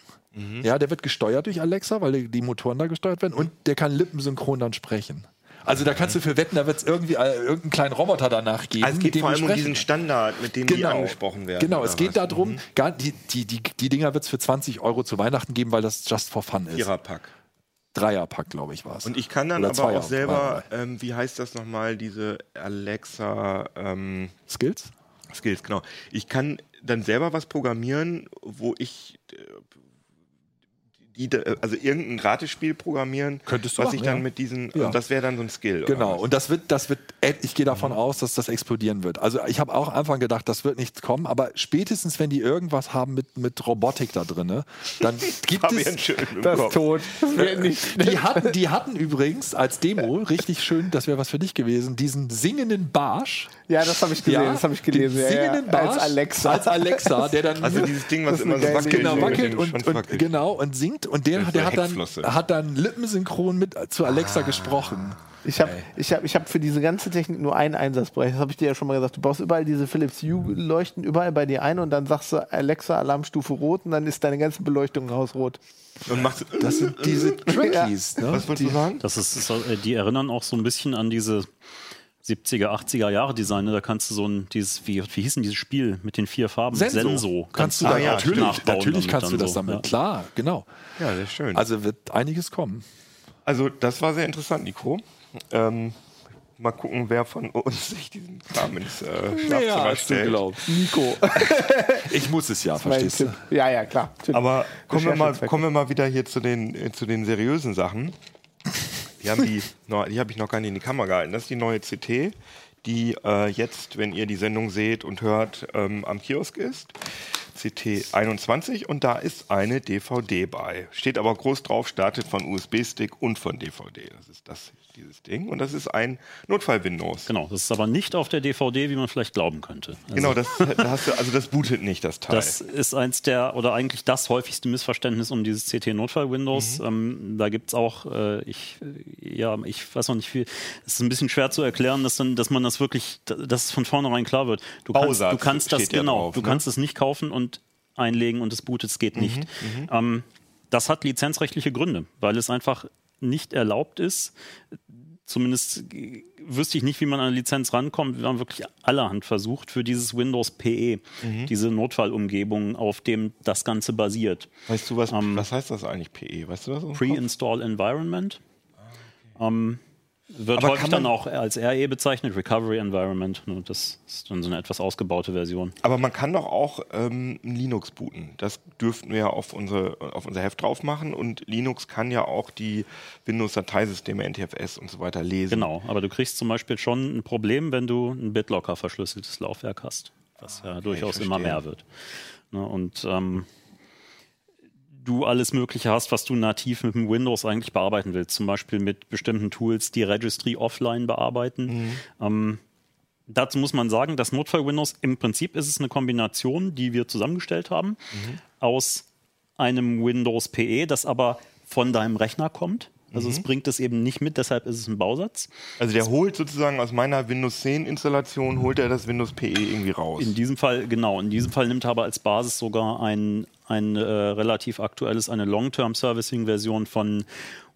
Ja, der wird gesteuert durch Alexa, weil die- die Motoren da gesteuert werden und der kann lippensynchron dann sprechen. Also da kannst du für wetten, da wird es irgendwie äh, irgendeinen kleinen Roboter danach geben. Also es geht vor allem um diesen Standard, mit dem die angesprochen werden. Genau, es geht was? Mhm. darum, gar, die, die, die, die Dinger wird es für 20 Euro zu Weihnachten geben, weil das just for fun ist. Viererpack. Dreierpack, glaube ich, war es. Und ich kann dann Oder aber auch selber, ähm, wie heißt das nochmal, diese Alexa ähm, Skills? Skills, genau. Ich kann dann selber was programmieren, wo ich äh, die, äh, also irgendein Ratespiel programmieren, Könntest du was machen, ich dann ja. mit diesen, Ja. und das wäre dann so ein Skill. Genau, und das wird, das wird, ich gehe Mhm. davon aus, dass das explodieren wird. Also ich habe auch am Anfang gedacht, das wird nichts kommen, aber spätestens, wenn die irgendwas haben mit, mit Robotik da drin, dann gibt es. Das ist Kopf. tot. Das wird nicht. Die hatten, die hatten übrigens als Demo, richtig schön, das wäre was für dich gewesen, diesen singenden Barsch. Ja, das habe ich gesehen. das habe ich gelesen. den Ja, ja. singenden Barsch Als Alexa. Als Alexa, der dann Also dieses Ding, was immer so wackelt. genau wackelt und, und wackelt. genau und singt und der, der hat dann hat dann lippensynchron mit zu Alexa gesprochen. Ich habe ich hab, ich hab für diese ganze Technik nur einen Einsatzbereich. Das habe ich dir ja schon mal gesagt. Du baust überall diese Philips Hue-Leuchten überall bei dir ein und dann sagst du Alexa Alarmstufe rot und dann ist deine ganze Beleuchtung hausrot. Und machst Das sind diese Trickies. Ne? was wolltest du sagen? Das ist, ist, äh, die erinnern auch so ein bisschen an diese 70er, 80er Jahre Designe. Da kannst du so ein, dieses, wie, wie hieß denn dieses Spiel mit den vier Farben? Senso. Kannst du Ah, da ja, natürlich, nachbauen natürlich kannst du das so, damit. ja. Klar, genau. Ja, sehr schön. Also wird einiges kommen. Also das war sehr interessant, Nico. Ähm, mal gucken, wer von uns sich diesen Kram ins äh, Schlafzimmer du stellt. glaubst. Nico. Ich muss es ja, verstehst du? Ja, ja, klar. Aber kommen wir, mal, kommen wir mal wieder hier zu den, äh, zu den seriösen Sachen. Die, haben die, die habe ich noch gar nicht in die Kamera gehalten. Das ist die neue CT, die äh, jetzt, wenn ihr die Sendung seht und hört, ähm, am Kiosk ist. CT 21 und da ist eine DVD bei. Steht aber groß drauf, startet von USB-Stick und von DVD. Das ist das, dieses Ding. Und das ist ein Notfall-Windows. Genau, das ist aber nicht auf der DVD, wie man vielleicht glauben könnte. Also Genau, das, da hast du, also das bootet nicht, das Teil. Das ist eins der, oder eigentlich das häufigste Missverständnis um dieses CT-Notfall-Windows. Mhm. Ähm, da gibt es auch, äh, ich, ja, ich weiß noch nicht viel, es ist ein bisschen schwer zu erklären, dass, dann, dass man das wirklich, dass es von vornherein klar wird. Du kannst, Bausatz du kannst das, genau, drauf, du ne? kannst es nicht kaufen und einlegen und es bootet, es geht nicht. Ähm, das hat lizenzrechtliche Gründe, weil es einfach nicht erlaubt ist, zumindest wüsste ich nicht, wie man an eine Lizenz rankommt. Wir haben wirklich allerhand versucht für dieses Windows PE, diese Notfallumgebung, auf dem das Ganze basiert. weißt du, was, ähm, was heißt das eigentlich, PE? Weißt du das? Pre-Install Environment. Ähm, wird Aber häufig dann auch als RE bezeichnet, Recovery Environment. Ne, Das ist dann so eine etwas ausgebaute Version. Aber man kann doch auch ähm, Linux booten. Das dürften wir ja auf, unsere, auf unser Heft drauf machen. Und Linux kann ja auch die Windows-Dateisysteme, NTFS und so weiter lesen. Genau, aber du kriegst zum Beispiel schon ein Problem, wenn du ein BitLocker verschlüsseltes Laufwerk hast, was ja durchaus ich immer verstehe. mehr wird. Ne, und ähm, du alles Mögliche hast, was du nativ mit dem Windows eigentlich bearbeiten willst, zum Beispiel mit bestimmten Tools, die Registry offline bearbeiten. Mhm. Ähm, dazu muss man sagen, das Notfall-Windows, im Prinzip ist es eine Kombination, die wir zusammengestellt haben, Mhm. aus einem Windows PE, das aber von deinem Rechner kommt. Also Mhm. es bringt es eben nicht mit, deshalb ist es ein Bausatz. Also der holt sozusagen aus meiner Windows 10 Installation, holt er das Windows PE irgendwie raus. In diesem Fall, genau, in diesem Fall nimmt er aber als Basis sogar ein, ein äh, relativ aktuelles, eine Long-Term-Servicing-Version von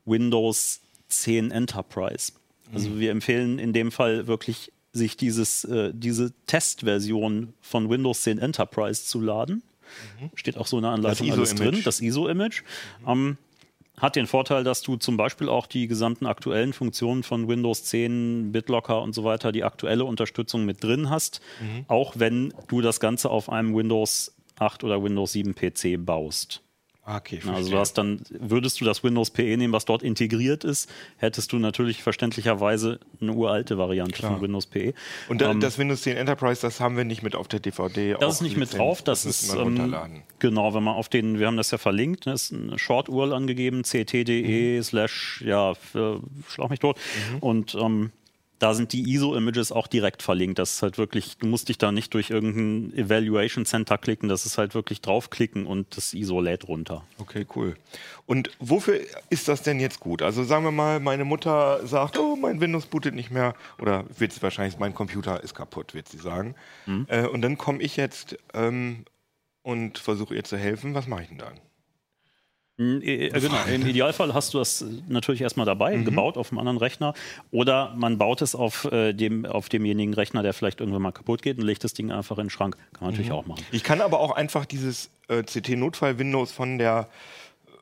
Windows 10 Enterprise. Also wir empfehlen in dem Fall wirklich, sich dieses, äh, diese Testversion von Windows 10 Enterprise zu laden. Steht auch so in der Anleitung Das alles drin, das ISO-Image. Ähm, hat den Vorteil, dass du zum Beispiel auch die gesamten aktuellen Funktionen von Windows 10, BitLocker und so weiter, die aktuelle Unterstützung mit drin hast, auch wenn du das Ganze auf einem Windows 8 oder Windows 7 PC baust. Ah, okay, Also verstehe. du hast dann, würdest du das Windows PE nehmen, was dort integriert ist, hättest du natürlich verständlicherweise eine uralte Variante Klar. von Windows PE. und da, Ähm, das Windows 10 Enterprise, das haben wir nicht mit auf der DVD. Das ist nicht mit drauf, das, müssen ist ähm, genau, wenn man auf den, wir haben das ja verlinkt, ne, ist ein Short-URL angegeben, ct.de slash, ja, für- schlag mich tot. Und ähm, da sind die ISO-Images auch direkt verlinkt. Das ist halt wirklich, du musst dich da nicht durch irgendein Evaluation Center klicken, das ist halt wirklich draufklicken und das ISO lädt runter. Okay, cool. Und wofür ist das denn jetzt gut? Also sagen wir mal, meine Mutter sagt, oh, mein Windows bootet nicht mehr. Oder wird sie wahrscheinlich, mein Computer ist kaputt, wird sie sagen. Mhm. Äh, und dann komme ich jetzt ähm, und versuche ihr zu helfen. Was mache ich denn dann? Mm, äh, Genau, im Idealfall hast du das äh, natürlich erstmal dabei, gebaut auf einem anderen Rechner. Oder man baut es auf, äh, dem, auf demjenigen Rechner, der vielleicht irgendwann mal kaputt geht und legt das Ding einfach in den Schrank. Kann man natürlich auch machen. Ich kann aber auch einfach dieses äh, CT-Notfall-Windows von der,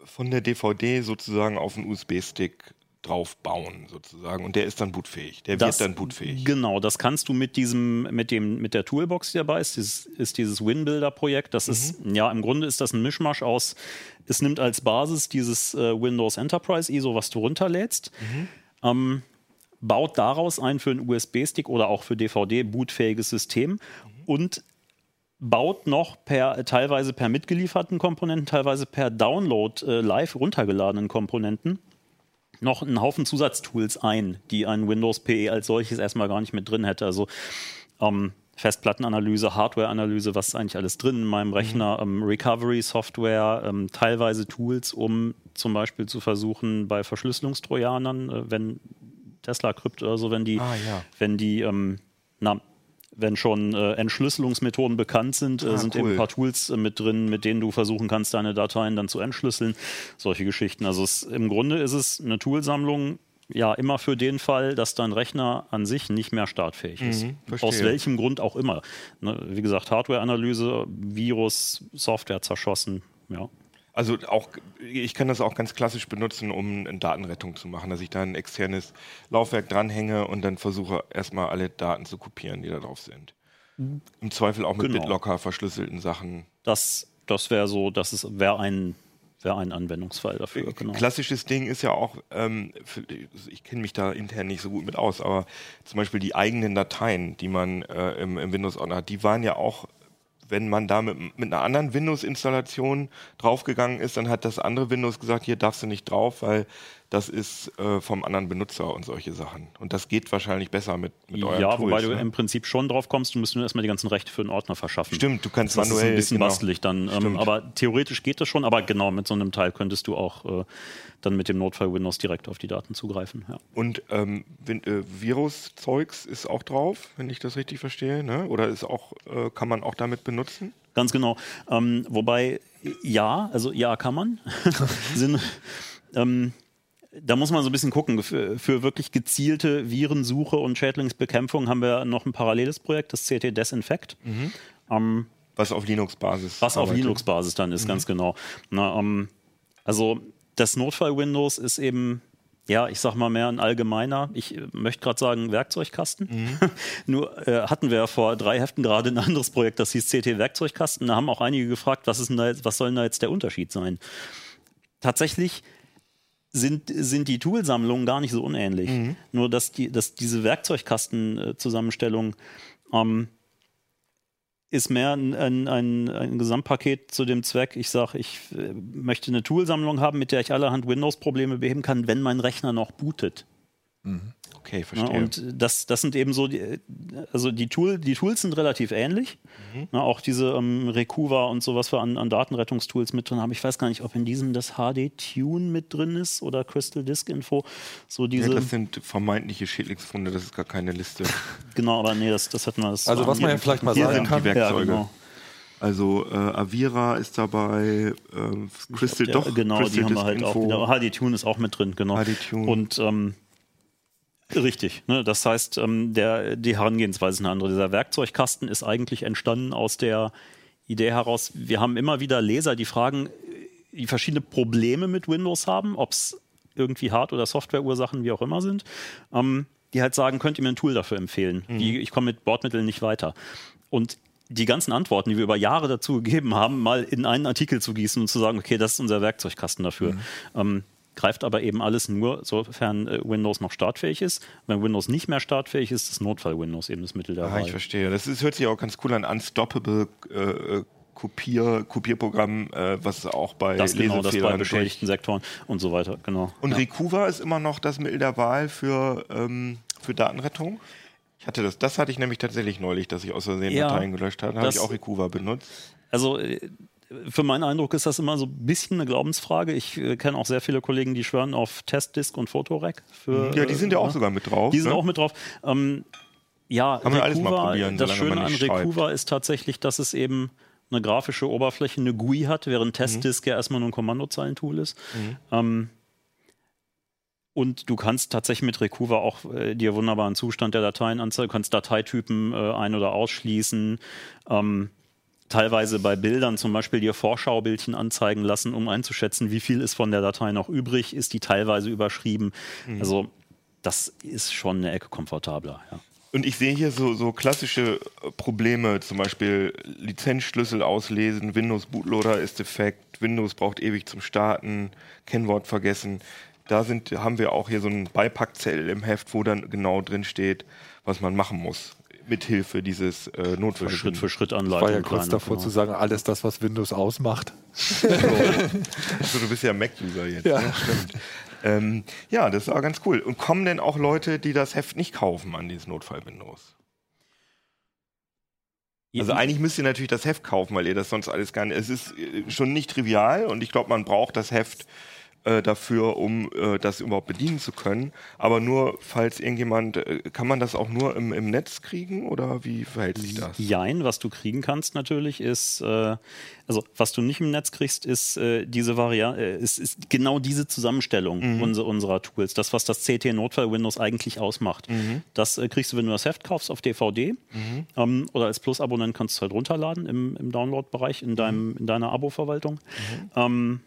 von der DVD sozusagen auf einen USB-Stick drauf bauen, sozusagen. Und der ist dann bootfähig. Der Das- wird dann bootfähig. Genau, das kannst du mit diesem, mit dem, mit der Toolbox, die dabei ist, dieses, ist dieses WinBuilder-Projekt. Das ist, ja, im Grunde ist das ein Mischmasch aus, es nimmt als Basis dieses äh, Windows Enterprise ISO, was du runterlädst, ähm, baut daraus ein für einen USB-Stick oder auch für DVD bootfähiges System und baut noch per teilweise per mitgelieferten Komponenten, teilweise per Download äh, live runtergeladenen Komponenten noch einen Haufen Zusatztools ein, die ein Windows PE als solches erstmal gar nicht mit drin hätte. Also ähm, Festplattenanalyse, Hardwareanalyse, was ist eigentlich alles drin in meinem Rechner, ähm, Recovery-Software, ähm, teilweise Tools, um zum Beispiel zu versuchen, bei Verschlüsselungstrojanern, äh, wenn Tesla Crypt oder so, wenn die, Ah, ja. wenn die, ähm, na, wenn schon äh, Entschlüsselungsmethoden bekannt sind, äh, Ah, sind cool. eben ein paar Tools äh, mit drin, mit denen du versuchen kannst, deine Dateien dann zu entschlüsseln. Solche Geschichten. Also es, im Grunde ist es eine Toolsammlung, ja, immer für den Fall, dass dein Rechner an sich nicht mehr startfähig ist. Mhm. Aus welchem Grund auch immer. Ne, wie gesagt, Hardwareanalyse, Virus, Software zerschossen. Ja. Also auch, ich kann das auch ganz klassisch benutzen, um eine Datenrettung zu machen, dass ich da ein externes Laufwerk dranhänge und dann versuche erstmal alle Daten zu kopieren, die da drauf sind. Mhm. Im Zweifel auch mit genau. BitLocker verschlüsselten Sachen. Das, das wäre so, das wäre ein wäre ein Anwendungsfall dafür. Äh, genau. Klassisches Ding ist ja auch, ähm, für, ich kenne mich da intern nicht so gut mit aus, aber zum Beispiel die eigenen Dateien, die man äh, im, im Windows-Ordner hat, die waren ja auch wenn man da mit, mit einer anderen Windows-Installation draufgegangen ist, dann hat das andere Windows gesagt, hier darfst du nicht drauf, weil das ist äh, vom anderen Benutzer und solche Sachen. Und das geht wahrscheinlich besser mit, mit euren Ja, Tools, wobei ne? du im Prinzip schon drauf kommst, du musst nur erstmal die ganzen Rechte für den Ordner verschaffen. Stimmt, du kannst das manuell. Das ist ein bisschen genau. bastelig dann. Ähm, aber theoretisch geht das schon, aber genau, mit so einem Teil könntest du auch äh, dann mit dem Notfall Windows direkt auf die Daten zugreifen. Ja. Und ähm, äh, Virus-Zeugs ist auch drauf, wenn ich das richtig verstehe, ne? Oder ist auch, äh, kann man auch damit benutzen? Ganz genau. Ähm, wobei, ja, also ja, kann man. Sind, ähm, da muss man so ein bisschen gucken. Für, für, wirklich gezielte Virensuche und Schädlingsbekämpfung haben wir noch ein paralleles Projekt, das CT Desinfect. Mhm. Ähm, was auf Linux-Basis. Was arbeitet. auf Linux-Basis dann ist, mhm. ganz genau. Na, ähm, also das Notfall-Windows ist eben, ja, ich sag mal mehr ein allgemeiner, ich äh, möchte gerade sagen Werkzeugkasten. Mhm. Nur äh, hatten wir ja vor drei Heften gerade ein anderes Projekt, das hieß CT Werkzeugkasten. Da haben auch einige gefragt, was, ist denn da jetzt, was soll denn da jetzt der Unterschied sein? Tatsächlich sind, sind die Toolsammlungen gar nicht so unähnlich. Mhm. Nur, dass, die, dass diese Werkzeugkastenzusammenstellung ähm, ist mehr ein, ein, ein, ein, Gesamtpaket zu dem Zweck, ich sage, ich äh, möchte eine Toolsammlung haben, mit der ich allerhand Windows-Probleme beheben kann, wenn mein Rechner noch bootet. Mhm. Okay, verstehe. Ja, und das, das sind eben so, die, also die, Tool, die Tools sind relativ ähnlich. Mhm. Ja, auch diese ähm, Recuva und so, was wir an, an Datenrettungstools mit drin haben. Ich weiß gar nicht, ob in diesem das HD-Tune mit drin ist oder Crystal Disk Info. So diese ja, das sind vermeintliche Schädlingsfunde, das ist gar keine Liste. genau, aber nee, das, das hatten wir. Das also was man ja vielleicht mal sagen kann. Die Werkzeuge. Genau. Also äh, Avira ist dabei, äh, Crystal, ja, doch, genau, Crystal die haben wir halt Info. auch wieder. HD-Tune ist auch mit drin, genau. HD-Tune. Und ähm, Richtig. Ne? Das heißt, ähm, der, die Herangehensweise ist eine andere. Dieser Werkzeugkasten ist eigentlich entstanden aus der Idee heraus, wir haben immer wieder Leser, die fragen, die verschiedene Probleme mit Windows haben, ob es irgendwie Hard- oder Softwareursachen, wie auch immer sind, ähm, die halt sagen, könnt ihr mir ein Tool dafür empfehlen? Mhm. Die, ich komme mit Bordmitteln nicht weiter. Und die ganzen Antworten, die wir über Jahre dazu gegeben haben, mal in einen Artikel zu gießen und zu sagen, okay, das ist unser Werkzeugkasten dafür. Mhm. Ähm, greift aber eben alles nur, sofern äh, Windows noch startfähig ist. Wenn Windows nicht mehr startfähig ist, ist Notfall-Windows eben das Mittel der ah, Wahl. Ich verstehe. Das ist, hört sich auch ganz cool an. Unstoppable äh, Kopier, Kopierprogramm, äh, was auch bei das genau, das bei beschädigten Sektoren und so weiter, genau. Und ja. Recuva ist immer noch das Mittel der Wahl für, ähm, für Datenrettung? Ich hatte das, das hatte ich nämlich tatsächlich neulich, dass ich aus Versehen ja, Dateien gelöscht habe. Da habe ich auch Recuva benutzt. Also äh, für meinen Eindruck ist das immer so ein bisschen eine Glaubensfrage. Ich äh, kenne auch sehr viele Kollegen, die schwören auf Testdisk und Fotorec. Für, ja, die sind ja auch äh, sogar mit drauf. Die sind ne? auch mit drauf. Ähm, ja, Kann man alles mal probieren, das Schöne an Recuva ist tatsächlich, dass es eben eine grafische Oberfläche, eine GUI hat, während mhm. Testdisk mhm. ja erstmal nur ein Kommandozeilentool ist. Mhm. Ähm, und du kannst tatsächlich mit Recuva auch äh, dir wunderbaren Zustand der Dateien anzeigen, du kannst Dateitypen äh, ein- oder ausschließen. Ähm, teilweise bei Bildern zum Beispiel dir Vorschaubildchen anzeigen lassen, um einzuschätzen, wie viel ist von der Datei noch übrig, ist die teilweise überschrieben. Mhm. Also das ist schon eine Ecke komfortabler. Ja. Und ich sehe hier so, so klassische äh, Probleme, zum Beispiel Lizenzschlüssel auslesen, Windows Bootloader ist defekt, Windows braucht ewig zum Starten, Kennwort vergessen. Da sind, haben wir auch hier so einen Beipackzettel im Heft, wo dann genau drin steht, was man machen muss mithilfe dieses äh, Notfall. Schritt für Schritt Anleitung. Ich war ja kurz davor genau. zu sagen, alles das, was Windows ausmacht. so. also, du bist ja Mac-User jetzt. Ja, ne? stimmt. Ähm, ja, das war ganz cool. Und kommen denn auch Leute, die das Heft nicht kaufen an dieses Notfall-Windows? Also eigentlich müsst ihr natürlich das Heft kaufen, weil ihr das sonst alles gar nicht. Es ist äh, schon nicht trivial und ich glaube, man braucht das Heft äh, dafür, um äh, das überhaupt bedienen zu können. Aber nur, falls irgendjemand, äh, kann man das auch nur im, im Netz kriegen oder wie verhält sich das? Jein, was du kriegen kannst natürlich ist, äh, also was du nicht im Netz kriegst, ist äh, diese Variante, ist, ist genau diese Zusammenstellung Mhm. unser, unserer Tools. Das, was das CT Notfall Windows eigentlich ausmacht. Mhm. Das kriegst du, wenn du das Heft kaufst auf DVD ähm, oder als Plus-Abonnent kannst du es halt runterladen im, im Download-Bereich in, deinem, in deiner Abo-Verwaltung. Ähm,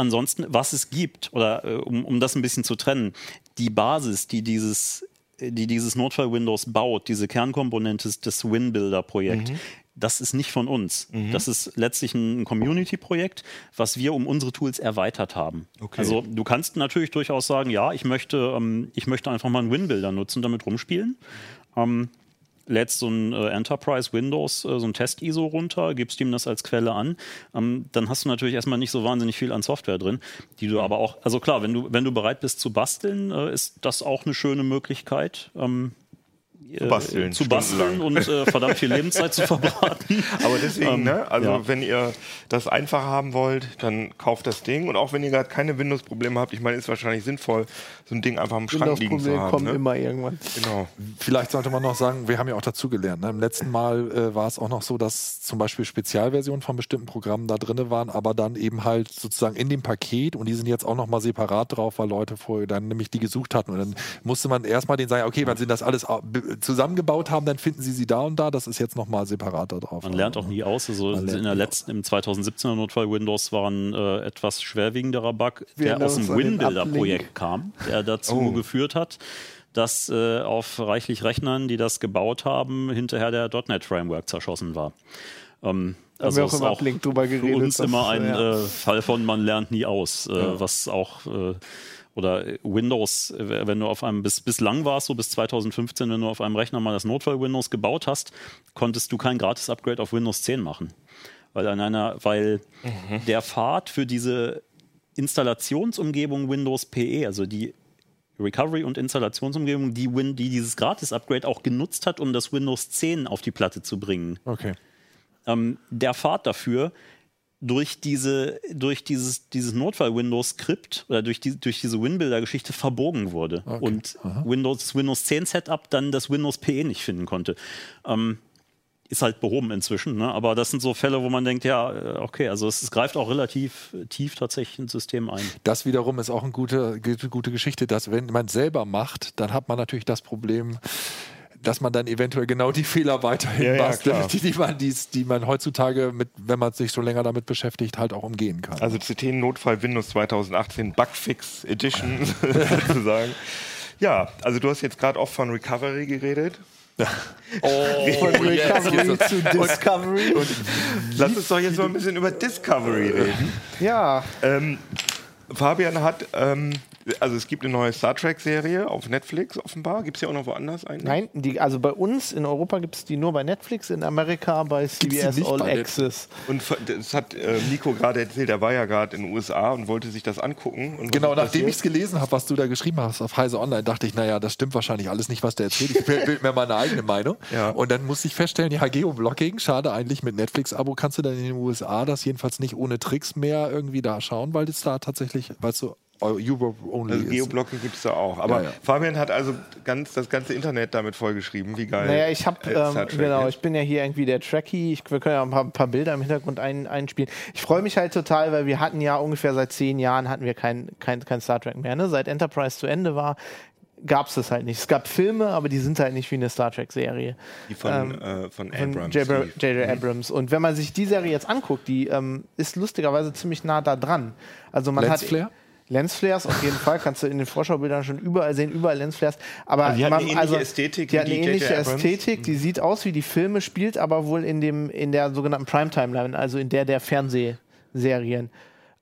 ansonsten, was es gibt, oder äh, um, um das ein bisschen zu trennen, die Basis, die dieses, die dieses Notfall-Windows baut, diese Kernkomponente des- WinBuilder-Projekt, das ist nicht von uns. Das ist letztlich ein Community-Projekt, was wir um unsere Tools erweitert haben. Okay. Also du kannst natürlich durchaus sagen, ja, ich möchte, ähm, ich möchte einfach mal einen WinBuilder nutzen, damit rumspielen. Ähm, lädst so ein äh, Enterprise Windows, äh, so ein Test-ISO runter, gibst ihm das als Quelle an, ähm, dann hast du natürlich erstmal nicht so wahnsinnig viel an Software drin, die du aber auch, also klar, wenn du, wenn du bereit bist zu basteln, äh, ist das auch eine schöne Möglichkeit. Ähm, äh, basteln, zu basteln und äh, verdammt viel Lebenszeit zu verbraten. Aber deswegen, ne? Also ja. wenn ihr das einfach haben wollt, dann kauft das Ding. Und auch wenn ihr gerade keine Windows-Probleme habt, ich meine, ist wahrscheinlich sinnvoll, so ein Ding einfach im Schrank liegen zu Windows-Probleme haben. kommen Ne? immer irgendwann. Genau. Vielleicht sollte man noch sagen, wir haben ja auch dazugelernt. Ne? Im letzten Mal äh, war es auch noch so, dass zum Beispiel Spezialversionen von bestimmten Programmen da drin waren, aber dann eben halt sozusagen in dem Paket und die sind jetzt auch noch mal separat drauf, weil Leute vorher dann nämlich die gesucht hatten. Und dann musste man erstmal denen sagen, okay, wenn sie das alles zusammengebaut haben, dann finden sie sie da und da. Das ist jetzt noch mal separat da drauf. Man lernt auch nie aus. Also Man in der letzten, im 2017er Notfall Windows war ein äh, etwas schwerwiegenderer Bug, Wir der aus dem uns WinBuilder-Projekt kam, der dazu Oh. geführt hat, dass äh, auf reichlich Rechnern, die das gebaut haben, hinterher der .NET-Framework zerschossen war. Ähm, Haben wir auch ist im Uplink drüber für geredet, uns dass, immer ein ja. äh, Fall von man lernt nie aus, äh, was auch äh, oder Windows, äh, wenn du auf einem, bis, bislang war es so, bis 2015, wenn du auf einem Rechner mal das Notfall-Windows gebaut hast, konntest du kein Gratis-Upgrade auf Windows 10 machen. Weil, an einer, weil der Pfad für diese Installationsumgebung Windows PE, also die Recovery- und Installationsumgebung, die, Win die dieses Gratis-Upgrade auch genutzt hat, um das Windows 10 auf die Platte zu bringen, Okay. ähm, der Pfad dafür durch diese durch dieses dieses Notfall-Windows-Skript oder durch die durch diese WinBuilder-Geschichte verbogen wurde und Windows das Windows 10 Setup dann das Windows PE nicht finden konnte. Ähm, ist halt behoben inzwischen, ne? aber das sind so Fälle, wo man denkt, ja, äh, okay, also es, es greift auch relativ tief tatsächlich ins System ein. Das wiederum ist auch eine gute, gute, gute Geschichte, dass wenn man selber macht, dann hat man natürlich das Problem, dass man dann eventuell genau die Fehler weiterhin Ja, ja, bastelt, klar. die, die, man, die, die man heutzutage, mit, wenn man sich so länger damit beschäftigt, halt auch umgehen kann. Also CT Notfall Windows 2018 Bugfix Edition sozusagen. Ja, also du hast jetzt gerade oft von Recovery geredet. Von Recovery zu Discovery. Lass uns doch jetzt mal ein bisschen über Discovery reden. ja, Ähm, Fabian hat, ähm, also es gibt eine neue Star Trek-Serie auf Netflix offenbar. Gibt es ja auch noch woanders eigentlich? nein, die, also bei uns in Europa gibt es die nur bei Netflix, in Amerika bei die CBS All bei Access. Und das hat äh, Nico gerade erzählt, er war ja gerade in den USA und wollte sich das angucken. Genau, nachdem ich es gelesen habe, was du da geschrieben hast auf Heise Online, dachte ich, naja, das stimmt wahrscheinlich alles nicht, was der erzählt. Ich bild mir meine eigene Meinung. Ja. Und dann musste ich feststellen, ja, Geoblocking, schade eigentlich, mit Netflix-Abo kannst du dann in den USA das jedenfalls nicht ohne Tricks mehr irgendwie da schauen, weil es da tatsächlich, weißt du, Europe only Also. Geoblocking gibt es da auch. Aber Ja, ja. Fabian hat also ganz, das ganze Internet damit vollgeschrieben. Wie geil. Naja, ich habe, äh, ähm, genau, ist. ich bin ja hier irgendwie der Trekkie. Ich, wir können ja ein paar, paar Bilder im Hintergrund ein, einspielen. Ich freue mich halt total, weil wir hatten ja ungefähr seit zehn Jahren hatten wir kein, kein, kein Star Trek mehr. Ne? Seit Enterprise zu Ende war, gab es das halt nicht. Es gab Filme, aber die sind halt nicht wie eine Star Trek-Serie. Die von, äh, von Abrams. J.J. J.J. Abrams. Und wenn man sich die Serie jetzt anguckt, die ähm, ist lustigerweise ziemlich nah da dran. Also man hat Lensflare? Lensflares auf jeden Fall, kannst du in den Vorschaubildern schon überall sehen, überall Lensflares. Aber Also die hat man, eine ähnliche also, Ästhetik die wie hat eine die ähnliche. Ästhetik, die sieht aus wie die Filme, spielt aber wohl in dem in der sogenannten Primetime-Line, also in der der Fernsehserien.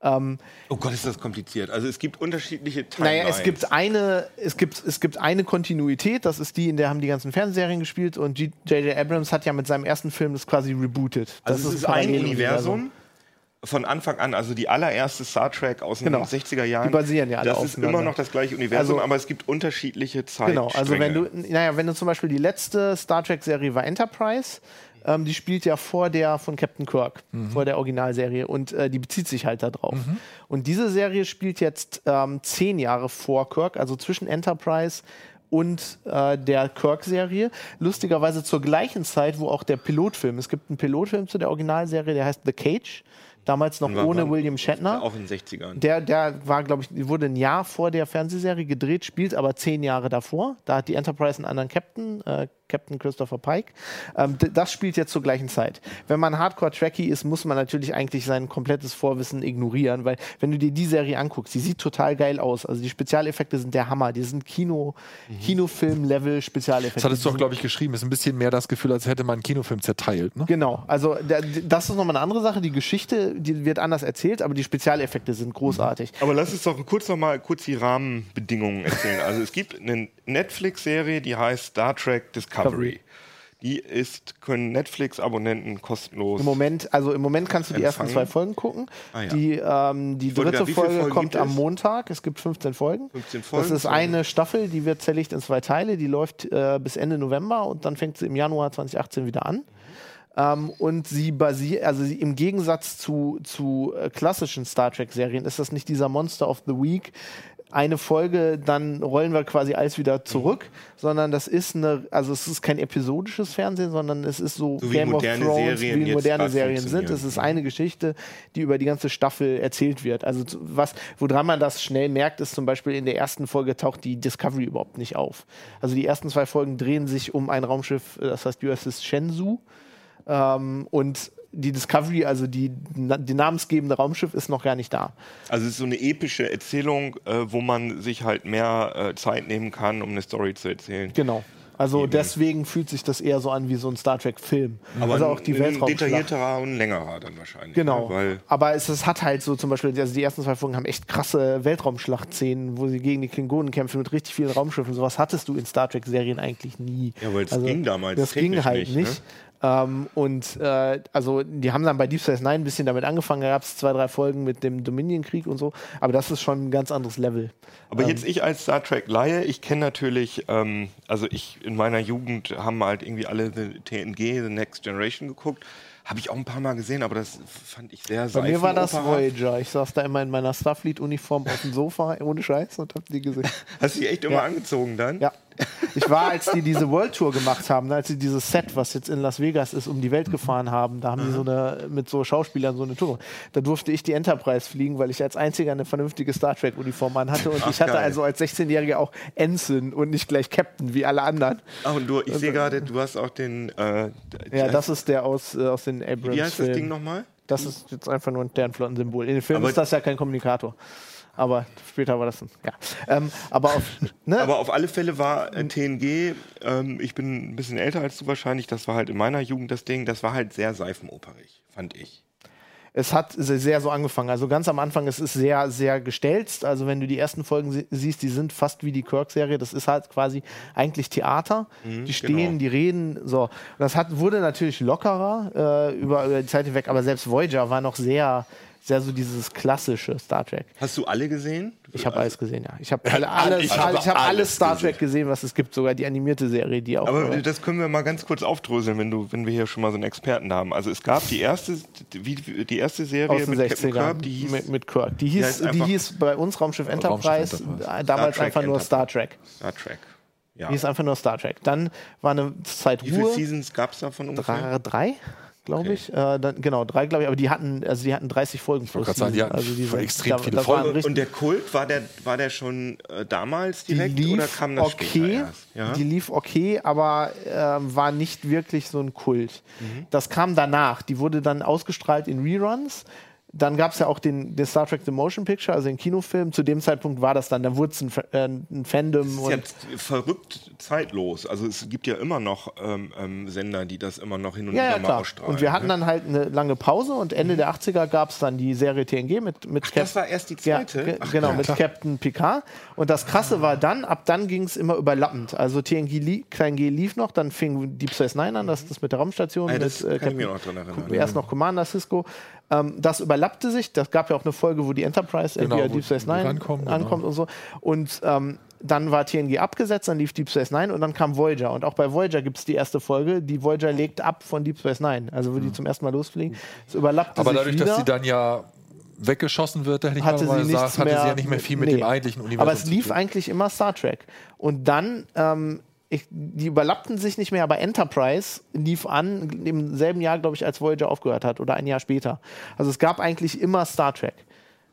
Ähm, Oh Gott, ist das kompliziert. Also es gibt unterschiedliche Timelines. naja, es gibt eine, es gibt, es gibt eine Kontinuität, das ist die, in der haben die ganzen Fernsehserien gespielt und J.J. Abrams hat ja mit seinem ersten Film das quasi rebootet. Das Also es ist ein Paralleluniversum. Universum von Anfang an, also die allererste Star Trek aus den Genau. 60er Jahren. Die basieren ja alle Das ist immer noch das gleiche Universum, Also- aber es gibt unterschiedliche Zeiten. Genau, also wenn du, naja, wenn du zum Beispiel die letzte Star Trek-Serie war Enterprise, ähm, die spielt ja vor der von Captain Kirk, vor der Originalserie und äh, die bezieht sich halt darauf. Und diese Serie spielt jetzt ähm, zehn Jahre vor Kirk, also zwischen Enterprise und äh, der Kirk-Serie. Lustigerweise zur gleichen Zeit, wo auch der Pilotfilm, es gibt einen Pilotfilm zu der Originalserie, der heißt The Cage. Damals noch War- ohne William Shatner. Auch in den 60ern. Der, der war, glaube ich, wurde ein Jahr vor der Fernsehserie gedreht, spielt aber zehn Jahre davor. Da hat die Enterprise einen anderen Captain, äh, Captain Christopher Pike. Ähm, das spielt jetzt zur gleichen Zeit. Wenn man Hardcore-Tracky ist, muss man natürlich eigentlich sein komplettes Vorwissen ignorieren, weil wenn du dir die Serie anguckst, die sieht total geil aus. Also die Spezialeffekte sind der Hammer. Die sind Kino, Kinofilm-Level Spezialeffekte. Das hattest du doch, glaube ich, geschrieben. Ist ein bisschen mehr das Gefühl, als hätte man einen Kinofilm zerteilt. Ne? Genau, also da- das ist nochmal eine andere Sache. Die Geschichte, die wird anders erzählt, aber die Spezialeffekte sind großartig. Aber lass uns doch kurz noch mal kurz die Rahmenbedingungen erzählen. Also es gibt eine Netflix-Serie, die heißt Star Trek Discovery. Discovery. Die ist, können Netflix-Abonnenten kostenlos. Im Moment, also im Moment kannst du die ersten Empfangen. zwei Folgen gucken. Ah, ja. Die, ähm, die dritte viele Folge kommt am? Montag. Es gibt 15 Folgen. 15 Folgen, Das ist eine Staffel, die wird zerlegt in zwei Teile. Die läuft äh, bis Ende November und dann fängt sie im Januar 2018 wieder an. Ähm, und sie basiert, also sie, im Gegensatz zu, zu äh, klassischen Star Trek-Serien ist das nicht dieser Monster of the Week. Eine Folge, dann rollen wir quasi alles wieder zurück, sondern das ist eine, also es ist kein episodisches Fernsehen, sondern es ist so, So wie Game of Thrones, Serien wie moderne Serien sind. Es ist eine Geschichte, die über die ganze Staffel erzählt wird. Also was, woran man das schnell merkt, ist zum Beispiel in der ersten Folge taucht die Discovery überhaupt nicht auf. Also die ersten zwei Folgen drehen sich um ein Raumschiff, das heißt USS Shenzhou. Ähm, und die Discovery, also die, die namensgebende Raumschiff, ist noch gar nicht da. Also es ist so eine epische Erzählung, äh, wo man sich halt mehr äh, Zeit nehmen kann, um eine Story zu erzählen. Genau. Also deswegen fühlt sich das eher so an wie so ein Star Trek-Film. Aber also auch die ein detaillierterer und längerer dann wahrscheinlich. Genau. Ne? Weil aber es, es hat halt so zum Beispiel, also die ersten zwei Folgen haben echt krasse Weltraumschlachtszenen, wo sie gegen die Klingonen kämpfen mit richtig vielen Raumschiffen. Sowas hattest du in Star Trek-Serien eigentlich nie. Ja, weil es ging damals Das ging halt nicht, nicht. ne? Ähm, und äh, also die haben dann bei Deep Space Nine ein bisschen damit angefangen, da gab es zwei, drei Folgen mit dem Dominion-Krieg und so, aber das ist schon ein ganz anderes Level. Aber jetzt ich als Star Trek Laie, ich kenne natürlich, ähm, also ich in meiner Jugend haben halt irgendwie alle The TNG, The Next Generation geguckt. Habe ich auch ein paar Mal gesehen, aber das fand ich sehr Bei mir war das. Voyager. Ich saß da immer in meiner Starfleet-Uniform auf dem Sofa, ohne Scheiß, und hab die gesehen. Hast du die echt immer Ja. angezogen dann? Ja. Ich war, als die diese World Tour gemacht haben, ne, als sie dieses Set, was jetzt in Las Vegas ist, um die Welt gefahren haben, da haben die so eine, mit so Schauspielern so eine Tour. Da durfte ich die Enterprise fliegen, weil ich als einziger eine vernünftige Star Trek-Uniform anhatte. Und Ach, ich hatte geil. also als 16-Jähriger auch Ensign und nicht gleich Captain wie alle anderen. Ach, und du, ich sehe gerade, du hast auch den. Äh, Ja, das ist der aus, äh, aus den Wie heißt das Ding nochmal? Das ist jetzt einfach nur ein Sternflottensymbol. In den Filmen ist das ja kein Kommunikator. Aber später war das ein, ja. Ähm, aber auf, ne? Aber auf alle Fälle war äh, TNG, ähm, ich bin ein bisschen älter als du wahrscheinlich, das war halt in meiner Jugend das Ding, das war halt sehr seifenoperig, fand ich. es hat se- sehr so angefangen. Also ganz am Anfang, es ist sehr, sehr gestelzt. Also wenn du die ersten Folgen sie- siehst, die sind fast wie die Kirk-Serie. Das ist halt quasi eigentlich Theater. die stehen, genau. die reden. So. Das hat, wurde natürlich lockerer äh, über, über die Zeit hinweg, aber selbst Voyager war noch sehr, sehr so dieses klassische Star Trek. Hast du alle gesehen? Ich habe alles gesehen, ja. Ich habe alle, alles, Ich ich habe habe alles alles Star Trek gesehen, was es gibt, sogar die animierte Serie, die auch. Aber äh, das können wir mal ganz kurz aufdröseln, wenn du, wenn wir hier schon mal so einen Experten haben. Also es gab die erste, wie, die erste Serie aus den mit Captain 60ern Kirk, die hieß mit, mit Kirk. Die hieß, die hieß bei uns Raumschiff Enterprise, Enterprise. äh, damals einfach nur Enterprise. Star Trek. Star Trek. Ja. Die hieß einfach nur Star Trek. Dann war eine Zeit Wie viele Ruhe. Seasons gab es davon ungefähr? Drei, drei glaube Okay. ich. Äh, dann, genau, drei, glaube ich. Aber die hatten, also die hatten 30 Folgen wollte gerade sagen, die Season. hatten Also die sind- extrem viele das waren Folgen. Und der Kult, war der, war der schon äh, damals die direkt lief oder kam das okay, später erst? Ja? die lief okay, aber ähm, war nicht wirklich so ein Kult. Mhm. Das kam danach. Die wurde dann ausgestrahlt in Reruns. Dann gab es ja auch den, den Star Trek The Motion Picture, also den Kinofilm. Zu dem Zeitpunkt war das dann, da wurde es ein, äh, ein Fandom. Das ist und jetzt verrückt zeitlos. Also es gibt ja immer noch ähm, ähm, Sender, die das immer noch hin und Ja, wieder ja, mal klar. ausstrahlen. Und wir hatten ne? dann halt eine lange Pause und Ende der 80er gab es dann die Serie TNG mit, mit Ach, das war erst die zweite? Ja, Ach, genau, ja, mit. Captain Picard. Und das Krasse war dann, ab dann ging es immer überlappend. Also TNG li Klein G lief noch, dann fing Deep Space Nine an, das ist das mit der Raumstation. Ah, mit, das äh, kann ich mir Captain- noch dran erinnern. Erst noch Commander Cisco. Ähm, das überlappte sich. Das gab ja auch eine Folge, wo die Enterprise Genau, wo Deep Space Nine genau. ankommt und so. Und ähm, dann war TNG abgesetzt, dann lief Deep Space Nine und dann kam Voyager. Und auch bei Voyager gibt es die erste Folge, die Voyager legt ab von Deep Space Nine. Also wo die zum ersten Mal losfliegen. Es überlappte Aber sich dadurch, wieder. dass sie dann ja weggeschossen wird, hätte ich hatte mal sie gesagt, hatte sie ja nicht mehr viel mit nee. dem eigentlichen Universum Aber es lief eigentlich immer Star Trek. Und dann, ähm, ich, die überlappten sich nicht mehr, aber Enterprise lief an im selben Jahr, glaube ich, als Voyager aufgehört hat oder ein Jahr später. Also es gab eigentlich immer Star Trek.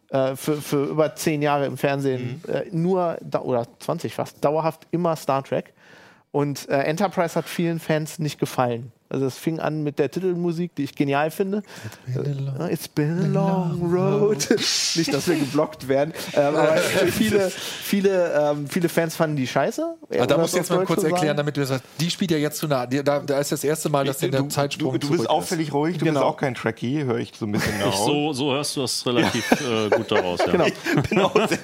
Äh, für, für über zehn Jahre im Fernsehen. Mhm. Äh, nur, oder 20 fast, dauerhaft immer Star Trek. Und äh, Enterprise hat vielen Fans nicht gefallen. Also es fing an mit der Titelmusik, die ich genial finde. Äh, It's been a long road. Nicht, dass wir geblockt werden. Ähm, aber viele, viele, ähm, viele Fans fanden die scheiße. Ah, da musst du jetzt mal kurz sagen. erklären, damit du das sagst. Die spielt ja jetzt zu nah. Da, da ist das erste Mal, dass der du, Zeitsprung du, du bist auffällig ruhig, du Genau. bist auch kein Trekkie, höre ich so ein bisschen Ich, raus. so, so hörst du das relativ äh, gut daraus. Ja. Genau. Ich bin auch sehr,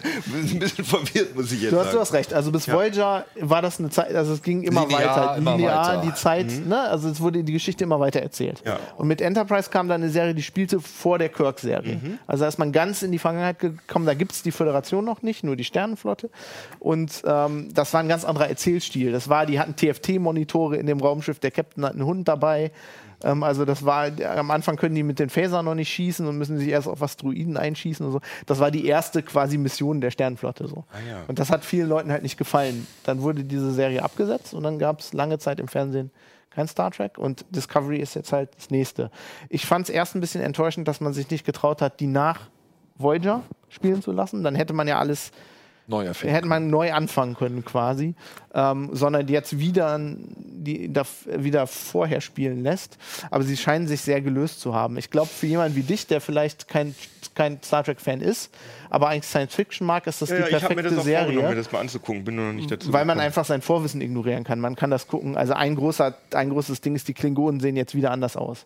ein bisschen verwirrt, muss ich jetzt Du hast, sagen. du hast recht. Also bis Voyager war das eine Zeit, also es ging immer Linear, weiter. immer Linear, weiter. die Zeit, ne? Also es wurde die Geschichte immer weiter erzählt. Ja. Und mit Enterprise kam dann eine Serie, die spielte vor der Kirk-Serie. Also da ist man ganz in die Vergangenheit gekommen, da gibt es die Föderation noch nicht, nur die Sternenflotte. Und ähm, das war ein ganz anderer Erzählstil. Das war, die hatten TFT-Monitore in dem Raumschiff, der Captain hat einen Hund dabei. Ähm, also das war, am Anfang können die mit den Phasern noch nicht schießen und müssen sich erst auf Asteroiden einschießen und so. Das war die erste quasi Mission der Sternenflotte so. ja. Und das hat vielen Leuten halt nicht gefallen. Dann wurde diese Serie abgesetzt und dann gab es lange Zeit im Fernsehen kein Star Trek und Discovery ist jetzt halt das nächste. Ich fand es erst ein bisschen enttäuschend, dass man sich nicht getraut hat, die nach Voyager spielen zu lassen. Dann hätte man ja alles neu erfinden. hätte man neu anfangen können quasi, ähm, sondern die jetzt wieder, die, da, wieder vorher spielen lässt. Aber sie scheinen sich sehr gelöst zu haben. Ich glaube, für jemanden wie dich, der vielleicht kein, kein Star Trek-Fan ist, aber eigentlich Science Fiction mag, ist das ja, die ja, ich habe mir perfekte das auch vorgenommen, mir Serie. das mal anzugucken, bin nur noch nicht dazu Weil man gekommen. einfach sein Vorwissen ignorieren kann. Man kann das gucken. Also ein, großer, ein großes Ding ist, die Klingonen sehen jetzt wieder anders aus.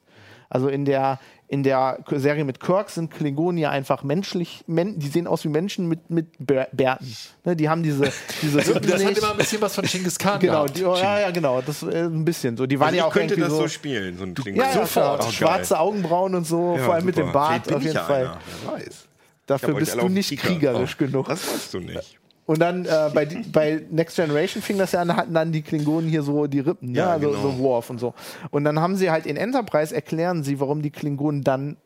Also in der, in der Serie mit Kirk sind Klingonen ja einfach menschlich, men, die sehen aus wie Menschen mit, mit Bär- Bärten. Ne, die haben diese, diese Das Rippen hat immer ein bisschen was von Genghis Khan Genau, die, oh, ja, ja, genau, das äh, ein bisschen so. Die waren also ja auch könnte das so, so, spielen, so ein Kling. ja, ja, Sofort. klar, Oh, geil. schwarze Augenbrauen und so, Ja, vor allem mit super. dem Bart auf ich jeden ja Fall. Einer. Wer weiß. Dafür bist du nicht kriegerisch Oh, genug. Das weißt du nicht. Und dann äh, bei, bei Next Generation fing das ja an, hatten dann die Klingonen hier so die Rippen, ne? Ja, also genau. so Worf und so. Und dann haben sie halt in Enterprise erklären sie, warum die Klingonen dann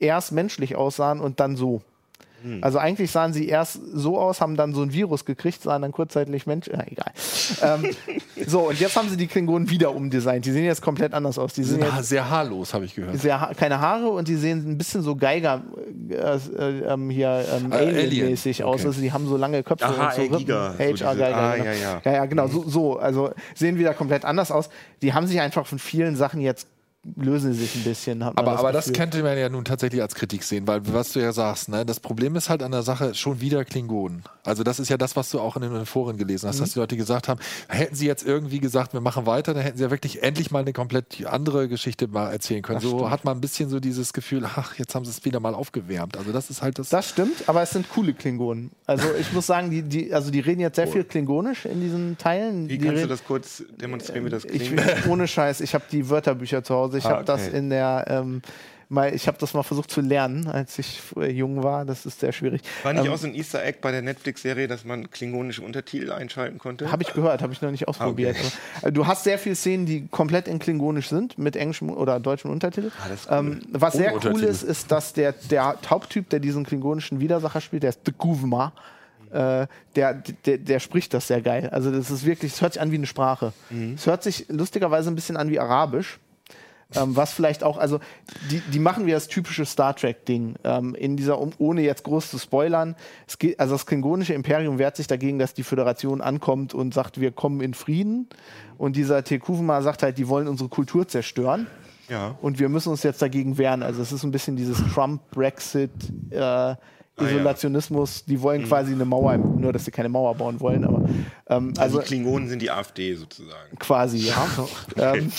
erst menschlich aussahen und dann so. Hm. Also eigentlich sahen sie erst so aus, haben dann so ein Virus gekriegt, sahen dann kurzzeitig Mensch, äh, egal. ähm, so, und jetzt haben sie die Klingonen wieder umdesignt. Die sehen jetzt komplett anders aus. Die sind jetzt sehr haarlos, habe ich gehört. sehr, ha- keine Haare und die sehen ein bisschen so Geiger äh, äh, ähm, hier ähm, Äh, Alien. Alien-mäßig aus. Okay. Also die haben so lange Köpfe Aha, und so Rippen. HR Geiger. ah, genau. ja, ja. ja, ja, genau. So, so, also sehen wieder komplett anders aus. Die haben sich einfach von vielen Sachen jetzt lösen sie sich ein bisschen. Hat man Aber, aber das könnte man ja nun tatsächlich als Kritik sehen, weil was du ja sagst, ne, das Problem ist halt an der Sache schon wieder Klingonen. Also das ist ja das, was du auch in den Foren gelesen hast, dass die Leute gesagt haben, hätten sie jetzt irgendwie gesagt, wir machen weiter, dann hätten sie ja wirklich endlich mal eine komplett andere Geschichte mal erzählen können. so hat man ein bisschen so dieses Gefühl, ach, jetzt haben sie es wieder mal aufgewärmt. Also das ist halt das. Das stimmt, aber es sind coole Klingonen. Also ich muss sagen, die, die, also die reden jetzt sehr viel Klingonisch in diesen Teilen. Wie die kannst du das kurz demonstrieren, wie das Ich, klingt? ohne Scheiß, ich habe die Wörterbücher zu Hause. Ich Ah, habe das okay. in der, ähm, mal, ich habe das mal versucht zu lernen, als ich äh, jung war. Das ist sehr schwierig. War nicht Ähm, auch so ein Easter Egg bei der Netflix-Serie, dass man klingonische Untertitel einschalten konnte? Habe ich gehört, habe ich noch nicht ausprobiert. Okay. Äh, Du hast sehr viele Szenen, die komplett in Klingonisch sind, mit englischem oder deutschem Untertitel. Ah, das ist cool. ähm, was Ohne sehr cool Untertitel. ist, ist, dass der, der Haupttyp, der diesen klingonischen Widersacher spielt, der ist De Guvma. Äh, der, der, der spricht das sehr geil. Also das ist wirklich, es hört sich an wie eine Sprache. Mhm. Es hört sich lustigerweise ein bisschen an wie Arabisch. Ähm, was vielleicht auch, also die, die machen wir das typische Star Trek-Ding. Ähm, in dieser, um, ohne jetzt groß zu spoilern, es geht, also das klingonische Imperium wehrt sich dagegen, dass die Föderation ankommt und sagt, wir kommen in Frieden. Und dieser Tekuvma sagt halt, die wollen unsere Kultur zerstören. Ja. Und wir müssen uns jetzt dagegen wehren. Also es ist ein bisschen dieses Trump, Brexit, äh. Isolationismus. Die wollen quasi eine Mauer, nur dass sie keine Mauer bauen wollen. Aber ähm, Also also die Klingonen sind die AfD sozusagen. quasi, ja. ähm,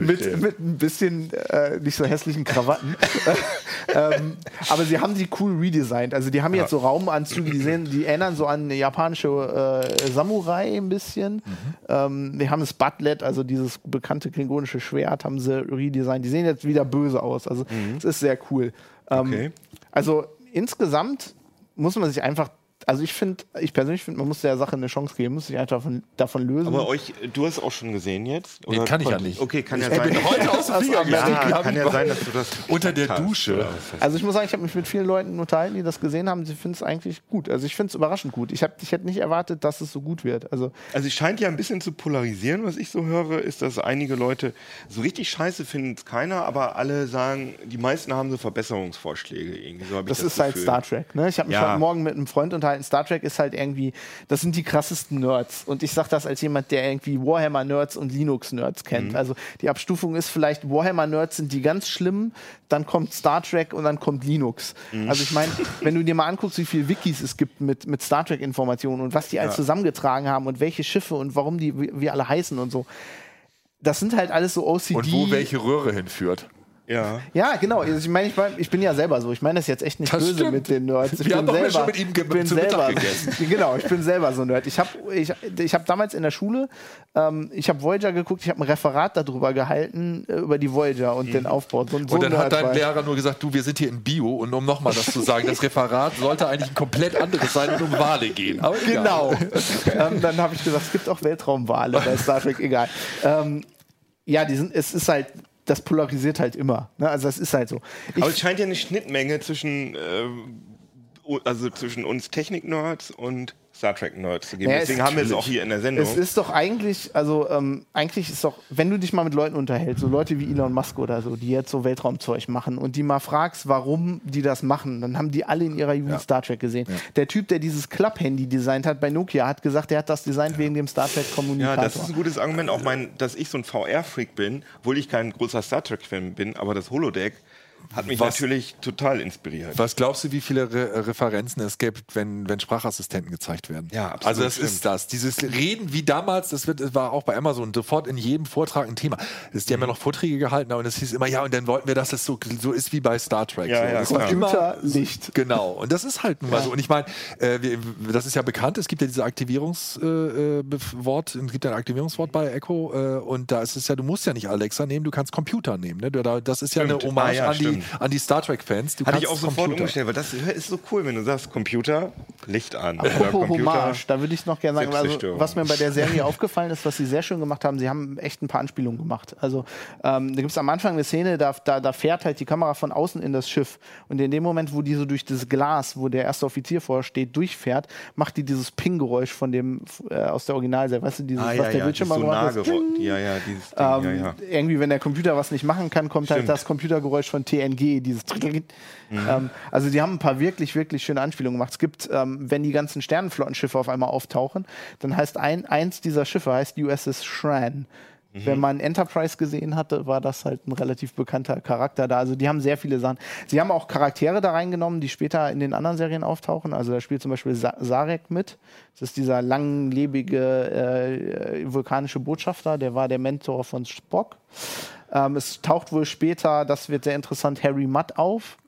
mit, mit ein bisschen äh, nicht so hässlichen Krawatten. ähm, aber sie haben sie cool redesigned. Also die haben jetzt so Raumanzüge, die sehen, die erinnern so an japanische äh, Samurai ein bisschen. Ähm, die haben das Butlet, also dieses bekannte klingonische Schwert, haben sie redesigned. Die sehen jetzt wieder böse aus. Also es ist sehr cool. Ähm, Okay. Also insgesamt muss man sich einfach also ich finde, ich persönlich finde, man muss der Sache eine Chance geben, muss sich einfach davon, davon lösen. Aber euch, du hast es auch schon gesehen jetzt? Nee, kann ich ja nicht. Okay, kann ja Ich sein. bin heute aus dem Finger ja, kann ja sein, dass du das Unter der hast, Dusche. oder? Also ich muss sagen, ich habe mich mit vielen Leuten unterhalten, die das gesehen haben. Sie finden es eigentlich gut. Also ich finde es überraschend gut. Ich, hab, ich hätte nicht erwartet, dass es so gut wird. Also Also es scheint ja ein bisschen zu polarisieren, was ich so höre, ist, dass einige Leute so richtig scheiße finden es keiner, aber alle sagen, die meisten haben so Verbesserungsvorschläge irgendwie. So hab ich das, ist halt Gefühl. Star Trek. Ne? Ich habe mich Ja. heute Morgen mit einem Freund unterhalten. Star Trek ist halt irgendwie, das sind die krassesten Nerds. Und ich sage das als jemand, der irgendwie Warhammer-Nerds und Linux-Nerds kennt. Mhm. Also die Abstufung ist vielleicht, Warhammer-Nerds sind die ganz schlimmen, dann kommt Star Trek und dann kommt Linux. Mhm. Also ich meine, wenn du dir mal anguckst, wie viele Wikis es gibt mit, mit Star Trek-Informationen und was die alles zusammengetragen haben und welche Schiffe und warum die wie, wie alle heißen und so. Das sind halt alles so OCD. Und wo welche Röhre hinführt. Ja. Ja, genau. Also ich meine, ich, mein, ich bin ja selber so. Ich meine das jetzt echt nicht Das böse stimmt. mit den Nerds. Ich Wir bin haben selber, schon mit ihm ge- ich bin selber, gegessen. Genau, ich bin selber so ein Nerd. Ich habe ich, ich hab damals in der Schule, ähm, ich habe Voyager geguckt, ich habe ein Referat darüber gehalten, äh, über die Voyager und den Aufbau. So, so Mhm. Und dann ein hat dein war. Lehrer nur gesagt, du, wir sind hier in Bio. Und um nochmal das zu sagen, das Referat sollte eigentlich ein komplett anderes sein und um Wale gehen. Aber. Genau. ähm, dann habe ich gesagt, es gibt auch Weltraumwale bei Star Trek, egal. Ähm, ja, die sind, es ist halt, das polarisiert halt immer. Ne? Also das ist halt so. Ich, Aber es scheint ja eine Schnittmenge zwischen, u- also zwischen uns Technik-Nerds und Star Trek-Nerds zu geben. Ja, es- Deswegen haben wir es auch hier in der Sendung. Es ist doch eigentlich, also ähm, eigentlich ist doch, wenn du dich mal mit Leuten unterhältst, so Leute wie Elon Musk oder so, die jetzt so Weltraumzeug machen und die mal fragst, warum die das machen, dann haben die alle in ihrer Jugend Star Trek gesehen. Der Typ, der dieses Club-Handy designt hat bei Nokia, hat gesagt, er hat das designt wegen dem Star ja, Trek-Kommunikator. das ist ein gutes Argument. Auch mein, dass ich so ein VR-Freak bin, obwohl ich kein großer Star Trek-Fan bin, aber das Holodeck hat mich Was- natürlich total inspiriert. Was glaubst du, wie viele Re Referenzen es gibt, wenn, wenn Sprachassistenten gezeigt werden? Ja, absolut, Also das stimmt. ist das. Dieses Reden wie damals, das wird, das war auch bei Amazon sofort in jedem Vortrag ein Thema. Das, die haben ja noch Vorträge gehalten und es hieß immer, ja, und dann wollten wir, dass es so, so ist wie bei Star Trek. Ja, so. ja, das klar. war immer Licht. Genau, und das ist halt nun mal so. Und ich meine, äh, das ist ja bekannt, es gibt ja dieses Aktivierungswort, äh, Wort, es gibt ja ein Aktivierungswort bei Echo äh, und da ist es ja, du musst ja nicht Alexa nehmen, du kannst Computer nehmen. Ne? Das ist ja Stimmt. eine Hommage Ah, ja, an, die, stimmt. an die Star Trek-Fans. Du Hatte ich kannst auch sofort Computer. umgestellt, weil das ist so cool, wenn du sagst Computer, Licht an. Oder Apropos Computer. Hommage, da würde ich noch gerne sagen, also, was mir bei der Serie aufgefallen ist, was sie sehr schön gemacht haben, sie haben echt ein paar Anspielungen gemacht. Also ähm, da gibt es am Anfang eine Szene, da, da, da fährt halt die Kamera von außen in das Schiff und in dem Moment, wo die so durch das Glas, wo der erste Offizier vorsteht, durchfährt, macht die dieses Ping-Geräusch von dem äh, aus der Originalserie, weißt du, dieses, Ah, was ja, der ja, die Bildschirm ist so mal nah geworden. Ja, ja, dieses Ding, ja, Ähm, ja. Irgendwie, wenn der Computer was nicht machen kann, kommt halt Stimmt. das Computergeräusch von TNG, dieses. Ähm, also die haben ein paar wirklich, wirklich schöne Anspielungen gemacht. Es gibt, ähm, wenn die ganzen Sternenflottenschiffe auf einmal auftauchen, dann heißt ein, eins dieser Schiffe heißt USS Shran. Wenn man Enterprise gesehen hatte, war das halt ein relativ bekannter Charakter da. Also die haben sehr viele Sachen. Sie haben auch Charaktere da reingenommen, die später in den anderen Serien auftauchen. Also da spielt zum Beispiel Sa Sarek mit. Das ist dieser langlebige äh, vulkanische Botschafter, der war der Mentor von Spock. Ähm, es taucht wohl später, das wird sehr interessant, Harry Mudd auf.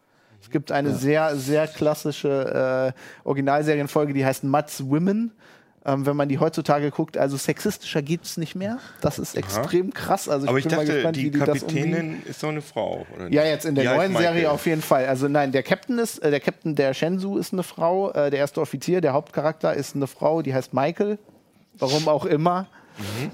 Es gibt eine sehr, sehr klassische äh, Originalserienfolge, die heißt Mudds Women. Ähm, wenn man die heutzutage guckt, also sexistischer geht es nicht mehr. Das ist extrem krass. Also Aber ich mal dachte, gespannt, die. Kapitänin ist so eine Frau. Oder Ja, nicht? jetzt in der Die neuen Serie Michael. auf jeden Fall. Also nein, der Captain ist, äh, der Captain der Shenzhou ist eine Frau, äh, der erste Offizier, der Hauptcharakter ist eine Frau, die heißt Michael. Warum auch immer.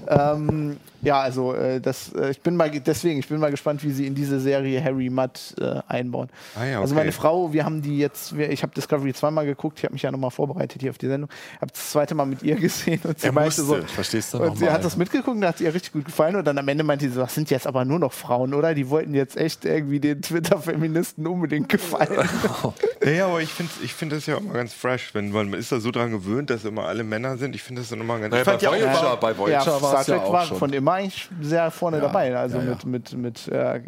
Ähm, ja, also äh, das, äh, ich bin mal ge- deswegen, ich bin mal gespannt, wie sie in diese Serie Harry Mudd äh, einbauen. Ah ja, Also okay. meine Frau, wir haben die jetzt, wir, ich habe Discovery zweimal geguckt, ich habe mich ja nochmal vorbereitet hier auf die Sendung, habe das zweite Mal mit ihr gesehen und sie Er meinte so, musste, verstehst du, und sie hat das mitgeguckt, und hat ihr richtig gut gefallen und dann am Ende meinte sie so, das sind jetzt aber nur noch Frauen, oder? Die wollten jetzt echt irgendwie den Twitter-Feministen unbedingt gefallen. Ja, ja, aber ich finde ich find das ja immer ganz fresh, wenn man, man ist da so dran gewöhnt, dass immer alle Männer sind. Ich finde das dann immer ganz. Naja, ich fand bei ja auch Voyager- immer- bei Voyager ja, war es ja auch schon. von immer eigentlich sehr vorne dabei, also ja, ja. mit, mit, mit äh,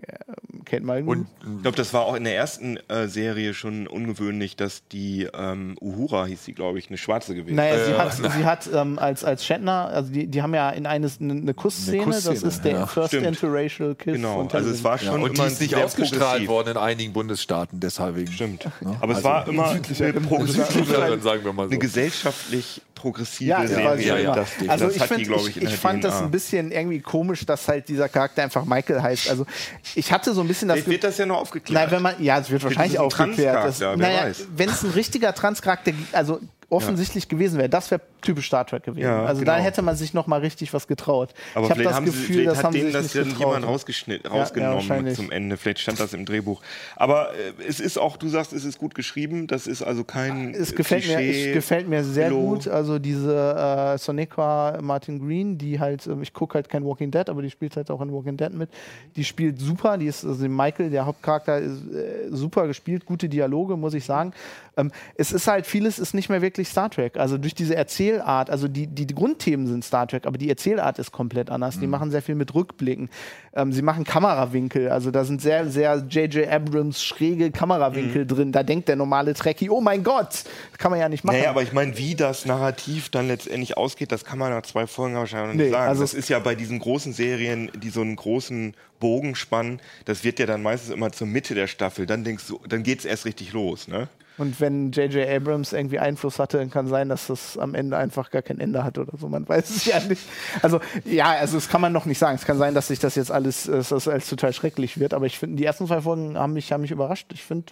Kate Mulgrew. Und Ich glaube, das war auch in der ersten äh, Serie schon ungewöhnlich, dass die ähm, Uhura hieß sie, glaube ich, eine Schwarze gewesen. Naja, sie hat, sie hat ähm, als, als Shatner, also die, die haben ja in eines eine, eine Kussszene, Eine das Kussszene, ist der ja. First Stimmt. Interracial Kiss genau, von also es war Ja, schon und die ist nicht ausgestrahlt worden in einigen Bundesstaaten, deshalb. Stimmt. Ne? Aber es Also- war immer eine, progressive, Südlicherin, sagen wir mal so. eine gesellschaftlich progressive Ja, das Serie. schon immer. Das, also das ich, find, die, ich, ich, ich fand das DNA. ein bisschen irgendwie komisch, dass halt dieser Charakter einfach Michael heißt. Also ich hatte so ein bisschen das Vielleicht wird das ja noch aufgeklärt. Nein, wenn man, ja, es wird wahrscheinlich aufgeklärt. Das, naja, wenn es ein richtiger Transcharakter, also offensichtlich gewesen wäre, das wäre typisch Star Trek gewesen. Ja, also da genau. hätte man sich noch mal richtig was getraut. Aber ich habe das Gefühl, sie, das hat haben sie denen sich das dann jemand rausgeschnitten, ja, rausgenommen wahrscheinlich. zum Ende. Vielleicht stand das im Drehbuch. Aber äh, es ist auch, du sagst, es ist gut geschrieben. Das ist also kein Es gefällt mir, es gefällt mir sehr Pillow. gut. Also diese äh, Sonequa Martin Green, die halt, ähm, ich gucke halt kein Walking Dead, aber die spielt halt auch in Walking Dead mit. Die spielt super. Die ist, also Michael, der Hauptcharakter, ist äh, super gespielt, gute Dialoge, muss ich sagen. Ähm, es ist halt, vieles ist nicht mehr wirklich Star Trek. Also durch diese Erzählart, also die, die, die Grundthemen sind Star Trek, aber die Erzählart ist komplett anders. Die machen sehr viel mit Rückblicken. Ähm, sie machen Kamerawinkel. Also da sind sehr, sehr J.J. Abrams schräge Kamerawinkel drin. Da denkt der normale Trekkie, oh mein Gott, das kann man ja nicht machen. Naja, aber ich meine, wie das Narrativ dann letztendlich ausgeht, das kann man nach zwei Folgen wahrscheinlich noch nicht sagen. also das ist ja bei diesen großen Serien, die so einen großen Bogen spannen, das wird ja dann meistens immer zur Mitte der Staffel. Dann denkst du, dann geht's erst richtig los, ne? Und wenn J.J. Abrams irgendwie Einfluss hatte, dann kann sein, dass das am Ende einfach gar kein Ende hat oder so. Man weiß es ja nicht. Also, ja, also das kann man noch nicht sagen. Es kann sein, dass sich das jetzt alles, dass das alles total schrecklich wird. Aber ich finde, die ersten zwei Folgen haben mich, haben mich überrascht. Ich finde,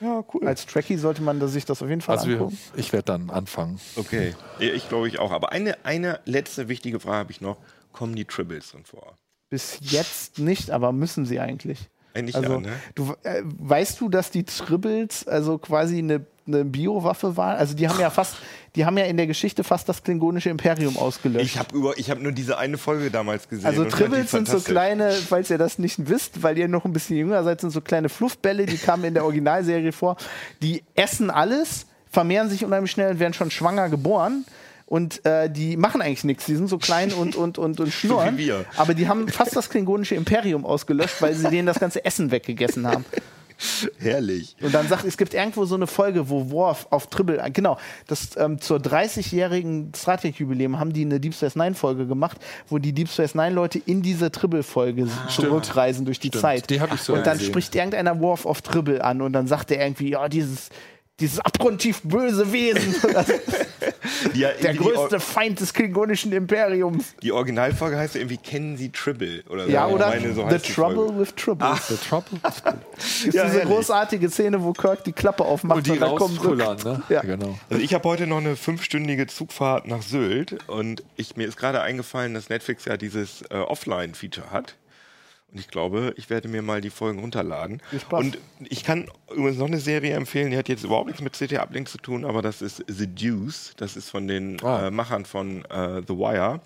Ja, cool. als Trekkie sollte man sich das auf jeden Fall Also wir, angucken. ich werde dann anfangen. Okay, ich glaube ich auch. Aber eine, eine letzte wichtige Frage habe ich noch. Kommen die Tribbles drin vor? Bis jetzt nicht, aber müssen sie eigentlich. Eigentlich Also, ja, ne? du, äh, weißt du, dass die Tribbles also quasi eine, eine Biowaffe waren? Also die haben ja fast, die haben ja in der Geschichte fast das klingonische Imperium ausgelöscht. Ich habe über, ich habe nur diese eine Folge damals gesehen. Also Tribbles sind so kleine, falls ihr das nicht wisst, weil ihr noch ein bisschen jünger seid, sind so kleine Fluffbälle, die kamen in der Originalserie vor. Die essen alles, vermehren sich unheimlich schnell und werden schon schwanger geboren. Und äh, die machen eigentlich nichts. Die sind so klein und, und, und, und schnurren. wir. Aber die haben fast das klingonische Imperium ausgelöscht, weil sie denen das ganze Essen weggegessen haben. Herrlich. Und dann sagt, es gibt irgendwo so eine Folge, wo Worf auf Tribble, genau, das ähm, zur 30-jährigen Star Trek Jubiläum haben die eine Deep Space Nine Folge gemacht, wo die Deep Space Nine Leute in diese Tribble Folge zurückreisen durch die Stimmt. Zeit. Die hab ich so und dann gesehen. spricht irgendeiner Worf auf Tribble an und dann sagt er irgendwie, ja, dieses dieses abgrundtief böse Wesen, ja, der größte Feind des klingonischen Imperiums. die Originalfolge heißt ja irgendwie Kennen Sie Tribble oder so. Ja, oder meine, so The Trouble with Trouble. The Trouble. ist ja, diese herrlich. großartige Szene, wo Kirk die Klappe aufmacht Und die dann kommen so- ne? Ja. genau. Also ich habe heute noch eine fünfstündige Zugfahrt nach Sylt und ich, mir ist gerade eingefallen, dass Netflix ja dieses äh, Offline-Feature hat. Und ich glaube, ich werde mir mal die Folgen runterladen. Viel Spaß. Und ich kann übrigens noch eine Serie empfehlen, die hat jetzt überhaupt nichts mit CT Uplink zu tun, aber das ist The Deuce. Das ist von den Ah. äh, Machern von äh, The Wire.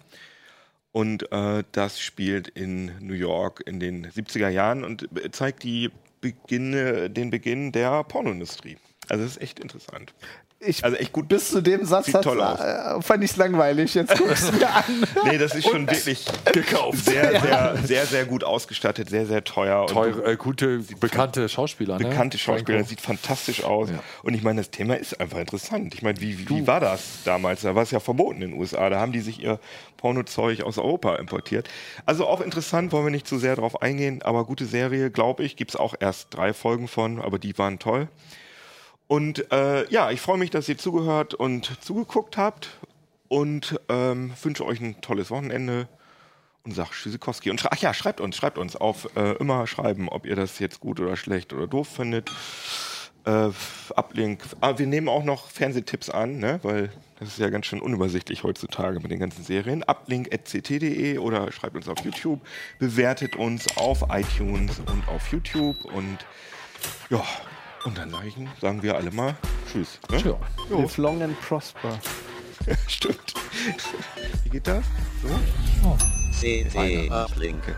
Und äh, das spielt in New York in den 70er Jahren und äh, zeigt die Beginne, den Beginn der Pornoindustrie. Also das ist echt interessant. Ich Also echt gut. bis zu dem Satz Sieht toll aus. äh, fand ich langweilig. Jetzt guckst du mir an. Nee, das ist schon wirklich Gekauft. sehr, sehr, sehr, sehr gut ausgestattet, sehr, sehr teuer. und Teure, äh, gute, bekannte Schauspieler. Ne? bekannte Schauspieler, sieht fantastisch aus. Ja. Und ich meine, das Thema ist einfach interessant. Ich meine, wie, wie, wie war das damals? Da war es ja verboten in den USA. Da haben die sich ihr Pornozeug aus Europa importiert. Also auch interessant, wollen wir nicht zu sehr drauf eingehen, aber gute Serie, glaube ich. Gibt es auch erst drei Folgen von, aber die waren toll. Und äh, ja, ich freue mich, dass ihr zugehört und zugeguckt habt und ähm, wünsche euch ein tolles Wochenende und sag Tschüssikowski. Und ach ja, schreibt uns, schreibt uns auf äh, immer schreiben, ob ihr das jetzt gut oder schlecht oder doof findet. Äh, Ablink. Ah, wir nehmen auch noch Fernsehtipps an, ne? weil das ist ja ganz schön unübersichtlich heutzutage mit den ganzen Serien. Ablink.ct.de oder schreibt uns auf YouTube, bewertet uns auf iTunes und auf YouTube und ja, und dann sag ich, sagen wir alle mal Tschüss. Ne? Tja. Live long and prosper. Stimmt. Wie geht das? So? CT Uplink. Okay.